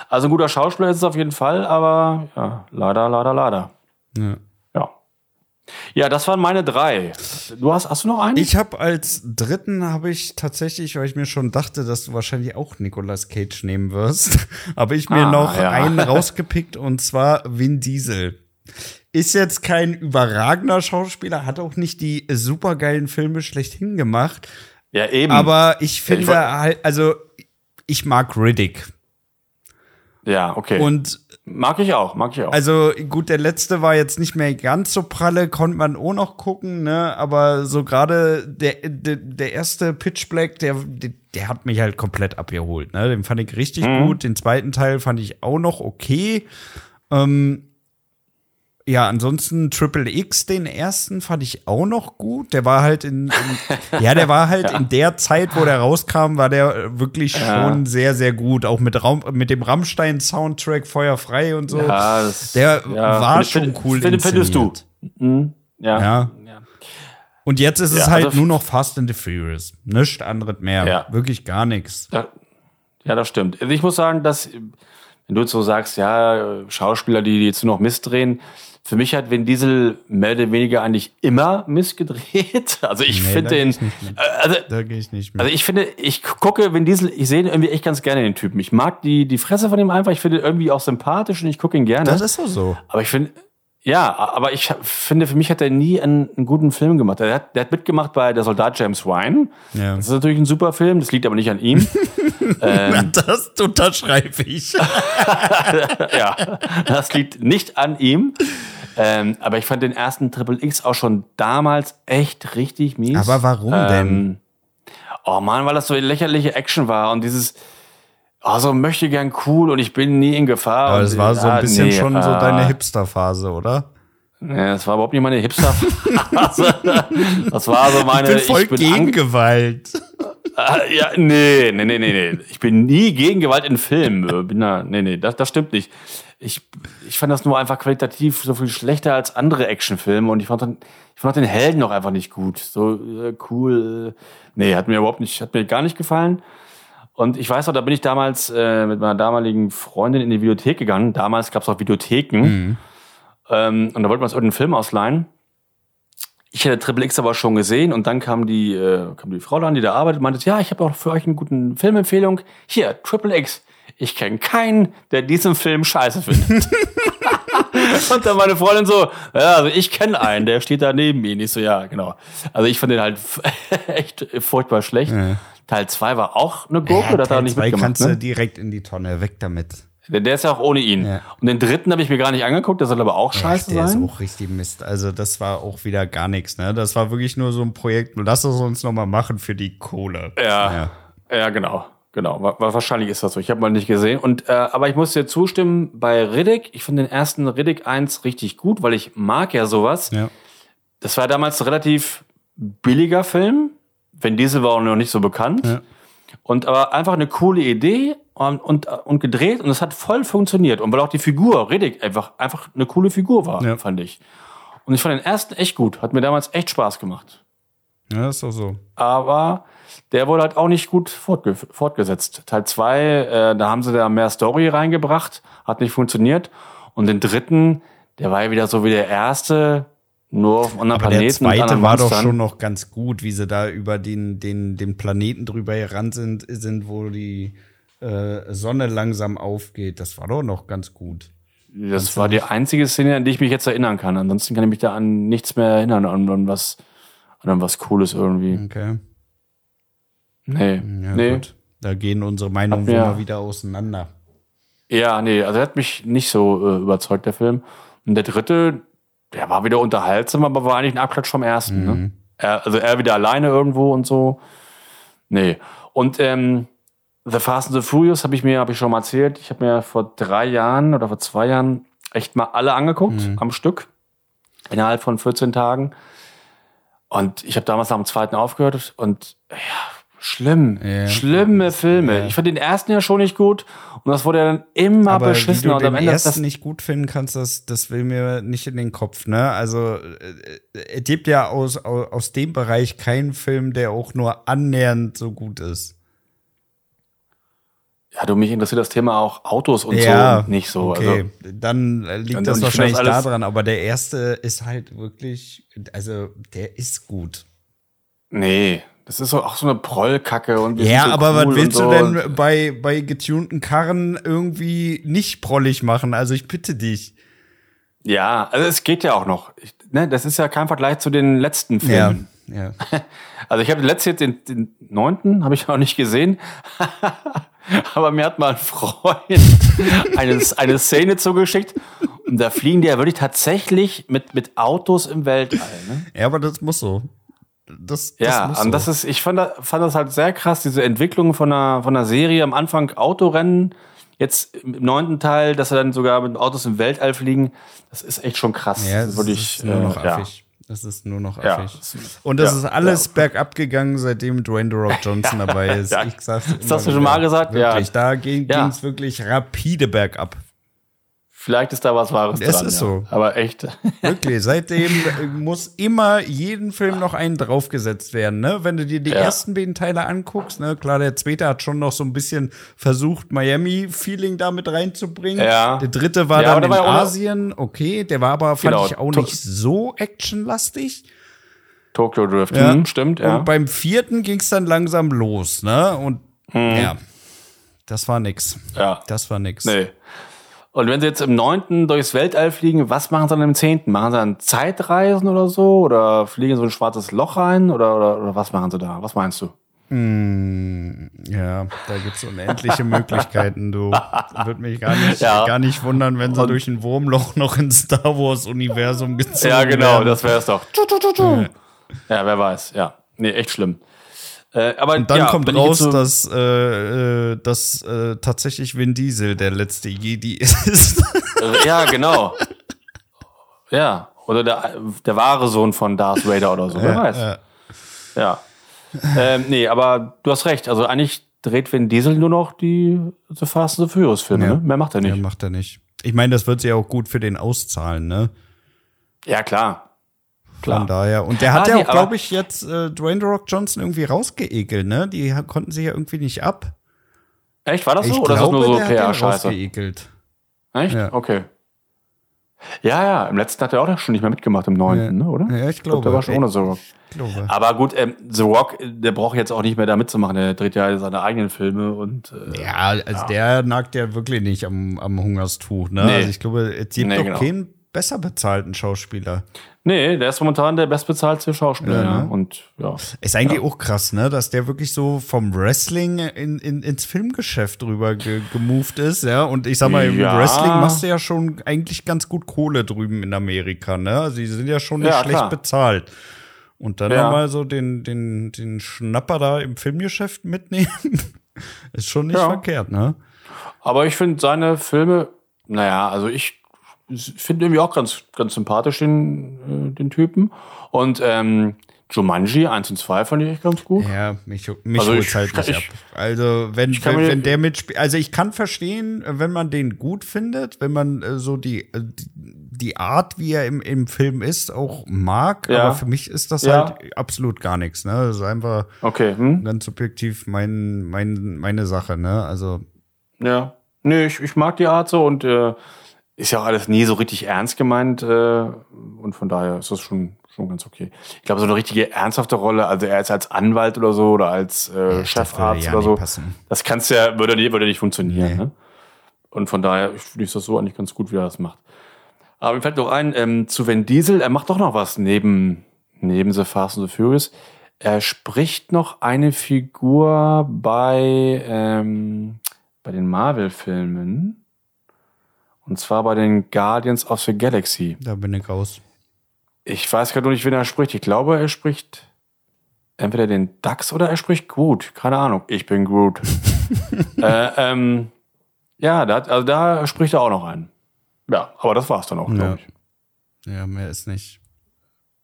Also ein guter Schauspieler ist es auf jeden Fall, aber ja, leider, leider, leider. Ja. Ja. Ja, das waren meine drei. Du hast, hast du noch einen? Ich habe als dritten habe ich tatsächlich, weil ich mir schon dachte, dass du wahrscheinlich auch Nicolas Cage nehmen wirst, [LAUGHS] habe ich mir Ah, noch ja. einen rausgepickt und zwar Vin Diesel. Ist jetzt kein überragender Schauspieler, hat auch nicht die supergeilen Filme schlechthin gemacht, ja, eben. aber ich finde halt, also ich mag Riddick ja, okay. und Mag ich auch, mag ich auch. Also gut, der letzte war jetzt nicht mehr ganz so pralle, konnte man auch noch gucken, ne? Aber so gerade der, der, der erste Pitch Black, der, der, der hat mich halt komplett abgeholt. Ne? Den fand ich richtig mhm. gut. Den zweiten Teil fand ich auch noch okay. Ähm, ja, ansonsten Triple X, den ersten fand ich auch noch gut. Der war halt in, in [LAUGHS] ja, der war halt ja. in der Zeit, wo der rauskam, war der wirklich ja. schon sehr, sehr gut. Auch mit Raum, mit dem Rammstein-Soundtrack Feuerfrei und so. Ja, das, der war schon cool. Find, findest du? Mhm. Ja. ja. Und jetzt ist es halt also nur noch Fast and the Furious. Nichts anderes mehr. Wirklich gar nichts. Ja, das stimmt. Also ich muss sagen, dass, wenn du so sagst, ja, Schauspieler, die jetzt nur noch Mist drehen, für mich hat Vin Diesel mehr oder weniger eigentlich immer missgedreht. [LAUGHS] Also ich nee, finde den, also, da gehe ich nicht mehr. Also ich finde, ich gucke Vin Diesel, ich sehe ihn irgendwie echt ganz gerne den Typen. Ich mag die, die Fresse von ihm einfach. Ich finde ihn irgendwie auch sympathisch und ich gucke ihn gerne. Das ist so so. Aber ich finde, ja, aber ich finde, für mich hat er nie einen, einen guten Film gemacht. Er hat, der hat mitgemacht bei Der Soldat James Wine. Ja. Das ist natürlich ein super Film, das liegt aber nicht an ihm. [LAUGHS] ähm, das unterschreibe ich. [LAUGHS] ja, das liegt nicht an ihm. Ähm, aber ich fand den ersten Triple X auch schon damals echt richtig mies. Aber warum ähm, denn? Oh man, weil das so eine lächerliche Action war und dieses, also möchte gern cool und ich bin nie in Gefahr. Aber das war so ein bisschen nee, schon so deine Hipster-Phase, oder? Ja, das war überhaupt nicht meine Hipster-Phase. [LAUGHS] das war so meine. Ich bin voll ich bin gegen Gewalt. Ah, [LAUGHS] ja, nee, nee, nee, nee, nee. Ich bin nie gegen Gewalt in Filmen. Bin da, nee, nee, das, das stimmt nicht. Ich, ich fand das nur einfach qualitativ so viel schlechter als andere Actionfilme und ich fand, dann, ich fand den Helden noch einfach nicht gut. So äh, cool. Äh, nee, hat mir überhaupt nicht, hat mir gar nicht gefallen. Und ich weiß noch, da bin ich damals äh, mit meiner damaligen Freundin in die Videothek gegangen. Damals gab es auch Videotheken. Mhm. Ähm, und da wollten wir uns irgendeinen Film ausleihen. Ich hätte Triple X aber schon gesehen und dann kam die, äh, kam die Frau dann, die da arbeitet, und meinte, ja, ich habe auch für euch einen guten Filmempfehlung. Hier, Triple X. Ich kenne keinen, der diesen Film scheiße findet. [LAUGHS] und dann meine Freundin so, ja, also ich kenne einen, der steht da neben mir. Ich so, ja, genau. Also ich fand den halt [LAUGHS] echt furchtbar schlecht. Ja. Teil 2 war auch eine Gurke, ja, da hat er nicht mitgemacht. kannst ne? du direkt in die Tonne, weg damit. Der, der ist ja auch ohne ihn. Ja. Und den dritten habe ich mir gar nicht angeguckt, der soll aber auch scheiße der sein. Der ist auch richtig Mist. Also das war auch wieder gar nichts. Ne? Das war wirklich nur so ein Projekt. Lass es uns nochmal machen für die Kohle. Ja, ja, ja genau. Genau, wahrscheinlich ist das so. Ich habe mal nicht gesehen. Und äh, aber ich muss dir zustimmen bei Riddick. Ich finde den ersten Riddick 1 richtig gut, weil ich mag ja sowas. Ja. Das war damals ein relativ billiger Film. Wenn Diesel war auch noch nicht so bekannt. Ja. Und aber einfach eine coole Idee und, und, und gedreht und es hat voll funktioniert. Und weil auch die Figur, Riddick, einfach, einfach eine coole Figur war, ja. fand ich. Und ich fand den ersten echt gut. Hat mir damals echt Spaß gemacht. Ja, ist auch so. Aber der wurde halt auch nicht gut fortge fortgesetzt. Teil zwei, äh, da haben sie da mehr Story reingebracht, hat nicht funktioniert. Und den dritten, der war ja wieder so wie der erste, nur auf anderen Aber Planeten. Der zweite war doch schon noch ganz gut, wie sie da über den, den, den Planeten drüber gerannt sind, sind, wo die äh, Sonne langsam aufgeht. Das war doch noch ganz gut. Das ganz war die einzige Szene, an die ich mich jetzt erinnern kann. Ansonsten kann ich mich da an nichts mehr erinnern, an, an was, an was Cooles irgendwie. Okay. Nee. Ja, nee. Gut. Da gehen unsere Meinungen mir, immer wieder auseinander. Ja, nee, also er hat mich nicht so äh, überzeugt, der Film. Und der dritte, der war wieder unterhaltsam, aber war eigentlich ein Abklatsch vom ersten. Ne? Mhm. Ne? Er, also er wieder alleine irgendwo und so. Nee. Und ähm, The Fast and the Furious habe ich mir, habe ich schon mal erzählt, ich habe mir vor drei Jahren oder vor zwei Jahren echt mal alle angeguckt mhm. am Stück. Innerhalb von 14 Tagen. Und ich habe damals nach dem zweiten aufgehört und ja, Schlimm. Ja. Schlimme Filme. Ja. Ich fand den ersten ja schon nicht gut und das wurde ja dann immer Aber beschissener. Wie du und am Ende ersten das nicht gut finden kannst, das, das will mir nicht in den Kopf, ne? Also, äh, es gibt ja aus, aus, aus dem Bereich keinen Film, der auch nur annähernd so gut ist. Ja, du, mich interessiert das Thema auch Autos und ja, so nicht so. Okay, also, dann liegt das wahrscheinlich das daran, aber der erste ist halt wirklich, also der ist gut. Nee, das ist so, auch so eine Prollkacke und Ja, so aber cool was willst so. du denn bei, bei getunten Karren irgendwie nicht prollig machen? Also ich bitte dich. Ja, also es geht ja auch noch. Ich, ne, das ist ja kein Vergleich zu den letzten Filmen. Ja. ja. [LAUGHS] Also ich habe den letzten jetzt, den, den neunten, habe ich auch nicht gesehen. [LAUGHS] [LAUGHS] aber mir hat mal ein Freund [LAUGHS] eine, eine Szene zugeschickt und da fliegen die ja wirklich tatsächlich mit, mit Autos im Weltall. Ne? Ja, aber das muss so. Das, das ja, und das ist, ich fand, fand das halt sehr krass, diese Entwicklung von einer, von einer Serie. Am Anfang Autorennen, jetzt im neunten Teil, dass er dann sogar mit Autos im Weltall fliegen. Das ist echt schon krass. Ja, das, das ist nur noch äh, affig. Das ist nur noch affig. Ja. Und das ja, ist alles ja. bergab gegangen, seitdem Dwayne The Rock [LAUGHS] Johnson dabei ist. Ich sag's das hast du schon mal gesagt? Wirklich, ja. Da ging es wirklich rapide bergab. Vielleicht ist da was Wahres es dran. Es ist ja. so. Aber echt. [LAUGHS] Wirklich, seitdem muss immer jeden Film noch einen draufgesetzt werden, ne? Wenn du dir die ja. ersten beiden Teile anguckst, ne? Klar, der zweite hat schon noch so ein bisschen versucht, Miami-Feeling damit reinzubringen. Ja. Der dritte war dann in war Asien, okay. Der war aber, fand genau. ich, auch nicht so actionlastig. Tokyo Drift, ja. Hm, stimmt, ja. Und beim vierten ging es dann langsam los, ne? Und hm. ja, das war nix. Ja. Das war nix. Nee. Und wenn sie jetzt im neunten durchs Weltall fliegen, was machen sie dann im zehnten? Machen sie dann Zeitreisen oder so? Oder fliegen so ein schwarzes Loch rein? Oder, oder, oder was machen sie da? Was meinst du? Hm, ja, da gibt's unendliche Möglichkeiten, du. Würde mich gar nicht, ja. gar nicht wundern, wenn sie Und durch ein Wurmloch noch ins Star Wars-Universum gezogen Ja, genau, werden. das wäre es doch. Ja. ja, wer weiß, ja. Nee, echt schlimm. Äh, aber und dann ja, kommt raus, so dass, äh, äh, dass äh, tatsächlich Vin Diesel der letzte Jedi ist. Äh, ja, [LAUGHS] genau. Ja, oder der, der wahre Sohn von Darth Vader oder so, wer ja, weiß. Ja. ja. ähm, nee, aber du hast recht. Also eigentlich dreht Vin Diesel nur noch die The Fast and the Furious Filme, ja. ne? Mehr macht er nicht. Mehr macht er nicht. Ich meine, das wird sich auch gut für den auszahlen, ne? Ja, klar. Klar. Von daher. Und der hat ah, ja auch, glaube ich, jetzt äh, Dwayne The Rock Johnson irgendwie rausgeekelt, ne? Die konnten sich ja irgendwie nicht ab. Echt? War das so? Ich oder glaube, ist das nur so PR-Scheiße? rausgeekelt. Echt? Ja. Okay. Ja, ja, im letzten hat er auch schon nicht mehr mitgemacht, im neunten, ja. ne, oder? Ja, ich glaube. Der war schon ohne The Rock. Glaube. Aber gut, ähm, The Rock, der braucht jetzt auch nicht mehr da mitzumachen. Der dreht ja seine eigenen Filme und. Äh, ja, also ja. der nagt ja wirklich nicht am, am Hungerstuch, ne? Nee. Also ich glaube, es gibt nee, doch genau. keinen besser bezahlten Schauspieler. Nee, der ist momentan der bestbezahlte Schauspieler. Ja. ja. Und ja. Ist eigentlich ja. auch krass, ne, dass der wirklich so vom Wrestling in, in, ins Filmgeschäft rüber ge gemoved ist, ja. Und ich sag mal, im ja. Wrestling machst du ja schon eigentlich ganz gut Kohle drüben in Amerika, ne? Also die sind ja schon nicht schlecht klar. bezahlt. Und dann ja. nochmal so den, den, den Schnapper da im Filmgeschäft mitnehmen, [LAUGHS] ist schon nicht verkehrt, ne? Aber ich finde seine Filme, naja, also ich finde irgendwie auch ganz, ganz sympathisch den, äh, den Typen. Und ähm, Jumanji 1 und 2 fand ich echt ganz gut. Ja, mich, mich also holt's halt nicht ich, ab. Also, wenn, wenn, wenn der mitspielt, also ich kann verstehen, wenn man den gut findet, wenn man äh, so die, äh, die Art, wie er im, im Film ist, auch mag, ja. aber für mich ist das ja. halt absolut gar nichts, ne? Das ist einfach okay. hm? ganz subjektiv mein, mein, meine Sache, ne? Also. Ja. Nee, ich, ich mag die Art so und äh, ist ja auch alles nie so richtig ernst gemeint äh, und von daher ist das schon schon ganz okay. Ich glaube, so eine richtige ernsthafte Rolle, also er ist als Anwalt oder so oder als äh, ja, Chefarzt ja oder so, passen. das kannst ja würde nicht, würde nicht funktionieren. Nee. Ne? Und von daher finde ich das so eigentlich ganz gut, wie er das macht. Aber mir fällt noch ein, ähm, zu Vin Diesel, er macht doch noch was neben, neben The Fast and the Furious. Er spricht noch eine Figur bei, ähm, bei den Marvel-Filmen. Und zwar bei den Guardians of the Galaxy. Da bin ich raus. Ich weiß gerade noch nicht, wen er spricht. Ich glaube, er spricht entweder den Dax oder er spricht Groot. Keine Ahnung. Ich bin Groot. [LAUGHS] äh, ähm, ja, da, also da spricht er auch noch einen. Ja, aber das war's dann auch, glaube ja. ich. Ja, mehr ist nicht.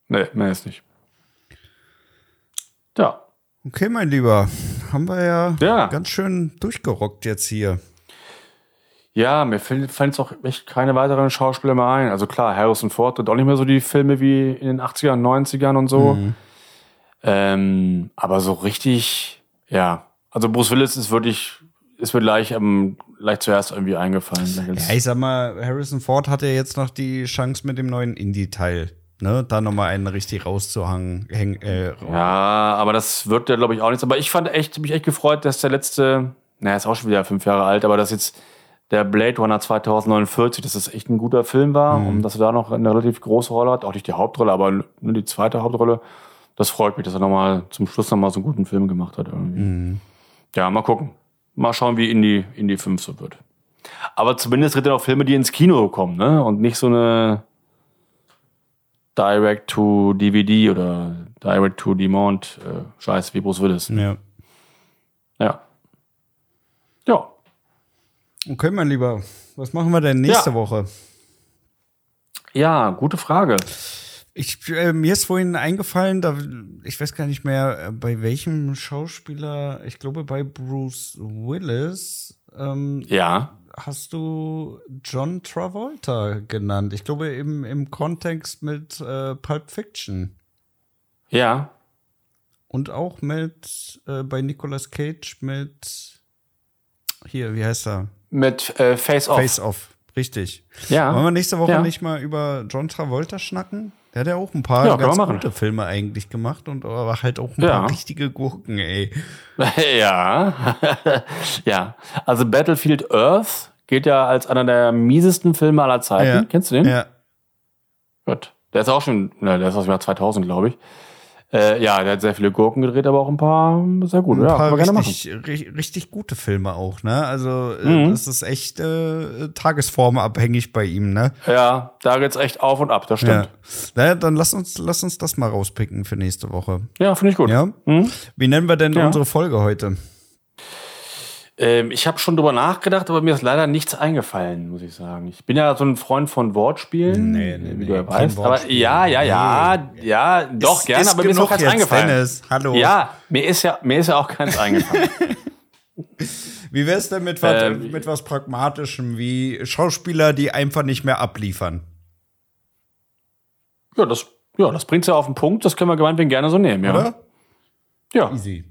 Nee, mehr ist nicht. Ja. Okay, mein Lieber. Haben wir ja, ja. ganz schön durchgerockt jetzt hier. Ja, mir fallen jetzt auch echt keine weiteren Schauspieler mehr ein. Also klar, Harrison Ford hat auch nicht mehr so die Filme wie in den 80ern, 90ern und so. Mhm. Ähm, aber so richtig, ja. Also Bruce Willis ist wirklich, ist mir gleich, ähm, gleich zuerst irgendwie eingefallen. Ja, ich sag mal, Harrison Ford hat ja jetzt noch die Chance mit dem neuen Indie-Teil. Ne, da nochmal einen richtig rauszuhangen. Häng, äh, ja, aber das wird ja, glaube ich, auch nichts. Aber ich fand echt, mich echt gefreut, dass der letzte, naja, ist auch schon wieder fünf Jahre alt, aber dass jetzt der Blade Runner 2049, dass das echt ein guter Film war mhm. und dass er da noch eine relativ große Rolle hat, auch nicht die Hauptrolle, aber nur die zweite Hauptrolle. Das freut mich, dass er nochmal zum Schluss nochmal so einen guten Film gemacht hat irgendwie. Mhm. Ja, mal gucken. Mal schauen, wie Indie, Indie 5 so wird. Aber zumindest tritt er auch Filme, die ins Kino kommen, ne? Und nicht so eine Direct to DVD oder Direct to Demand, äh, scheiß wie Bruce Willis. Ja. Ja. Ja. Okay, mein Lieber. Was machen wir denn nächste Ja. Woche? Ja, gute Frage. Ich, äh, mir ist vorhin eingefallen, da, ich weiß gar nicht mehr, äh, bei welchem Schauspieler, ich glaube bei Bruce Willis, ähm, Ja. hast du John Travolta genannt. Ich glaube im, im Kontext mit äh, Pulp Fiction. Ja. Und auch mit, äh, bei Nicolas Cage mit, hier, wie heißt er? Mit äh, Face Off. Face Off, richtig. Ja. Wollen wir nächste Woche Ja. nicht mal über John Travolta schnacken? Der hat ja auch ein paar Ja, ganz gute Filme eigentlich gemacht und aber halt auch ein Ja. paar richtige Gurken, ey. [LAUGHS] ja. [LAUGHS] ja. Also Battlefield Earth gilt ja als einer der miesesten Filme aller Zeiten. Ja. Kennst du den? Ja. Gut. Der ist auch schon, ne, der ist aus dem Jahr 2000, glaube ich. Äh, ja, der hat sehr viele Gurken gedreht, aber auch ein paar sehr gut. Ein ja, paar richtig, ri- richtig gute Filme auch, ne? Also äh, Mhm. das ist echt äh, tagesformabhängig bei ihm, ne? Ja, da geht's echt auf und ab, das stimmt. Ja. Na, dann lass uns, lass uns das mal rauspicken für nächste Woche. Ja, finde ich gut. Ja? Mhm. Wie nennen wir denn Ja. unsere Folge heute? Ähm, ich habe schon drüber nachgedacht, aber mir ist leider nichts eingefallen, muss ich sagen. Ich bin ja so ein Freund von Wortspielen, Nee, nee, wie nee, du ja weißt. Aber ja, ja, ja, ja, doch Ist- gerne, ist aber mir ist auch keins eingefallen. Dennis. Hallo. Ja, mir ist ja, mir ist ja auch keins eingefallen. [LAUGHS] [LAUGHS] Wie wär's denn mit was, Ähm, mit was Pragmatischem, wie Schauspieler, die einfach nicht mehr abliefern? ja, das, ja, das bringt's ja auf den Punkt. Das können wir gemeinetwegen gerne so nehmen, ja. Oder? Ja. Easy.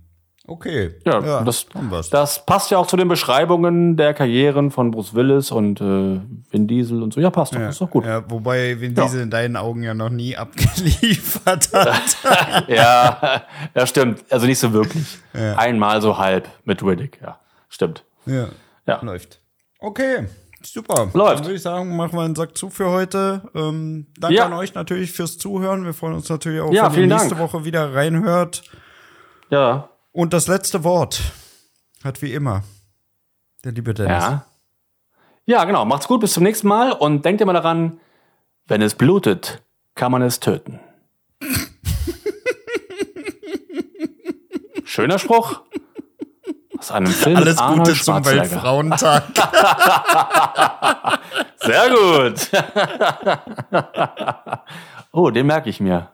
Okay. Ja, das, haben wir's. das passt ja auch zu den Beschreibungen der Karrieren von Bruce Willis und äh, Vin Diesel und so. Ja, passt doch. ja. Ist doch gut. Ja, wobei Vin Ja. Diesel in deinen Augen ja noch nie abgeliefert hat. [LAUGHS] Ja, ja, stimmt. Also nicht so wirklich. Ja. Einmal so halb mit Riddick, ja. Stimmt. ja. Ja. Läuft. Okay. Super. Läuft. Dann würde ich sagen, machen wir einen Sack zu für heute. Ähm, danke Ja. an euch natürlich fürs Zuhören. Wir freuen uns natürlich auch, Ja, wenn ihr nächste Dank. Woche wieder reinhört. Ja. Und das letzte Wort hat wie immer der liebe Dennis. Ja. Ja, genau. Macht's gut. Bis zum nächsten Mal. Und denkt immer daran, wenn es blutet, kann man es töten. [LAUGHS] Schöner Spruch. Aus einem Film Alles Arnold Gute zum. Weltfrauentag. [LAUGHS] Sehr gut. [LAUGHS] oh, den merke ich mir.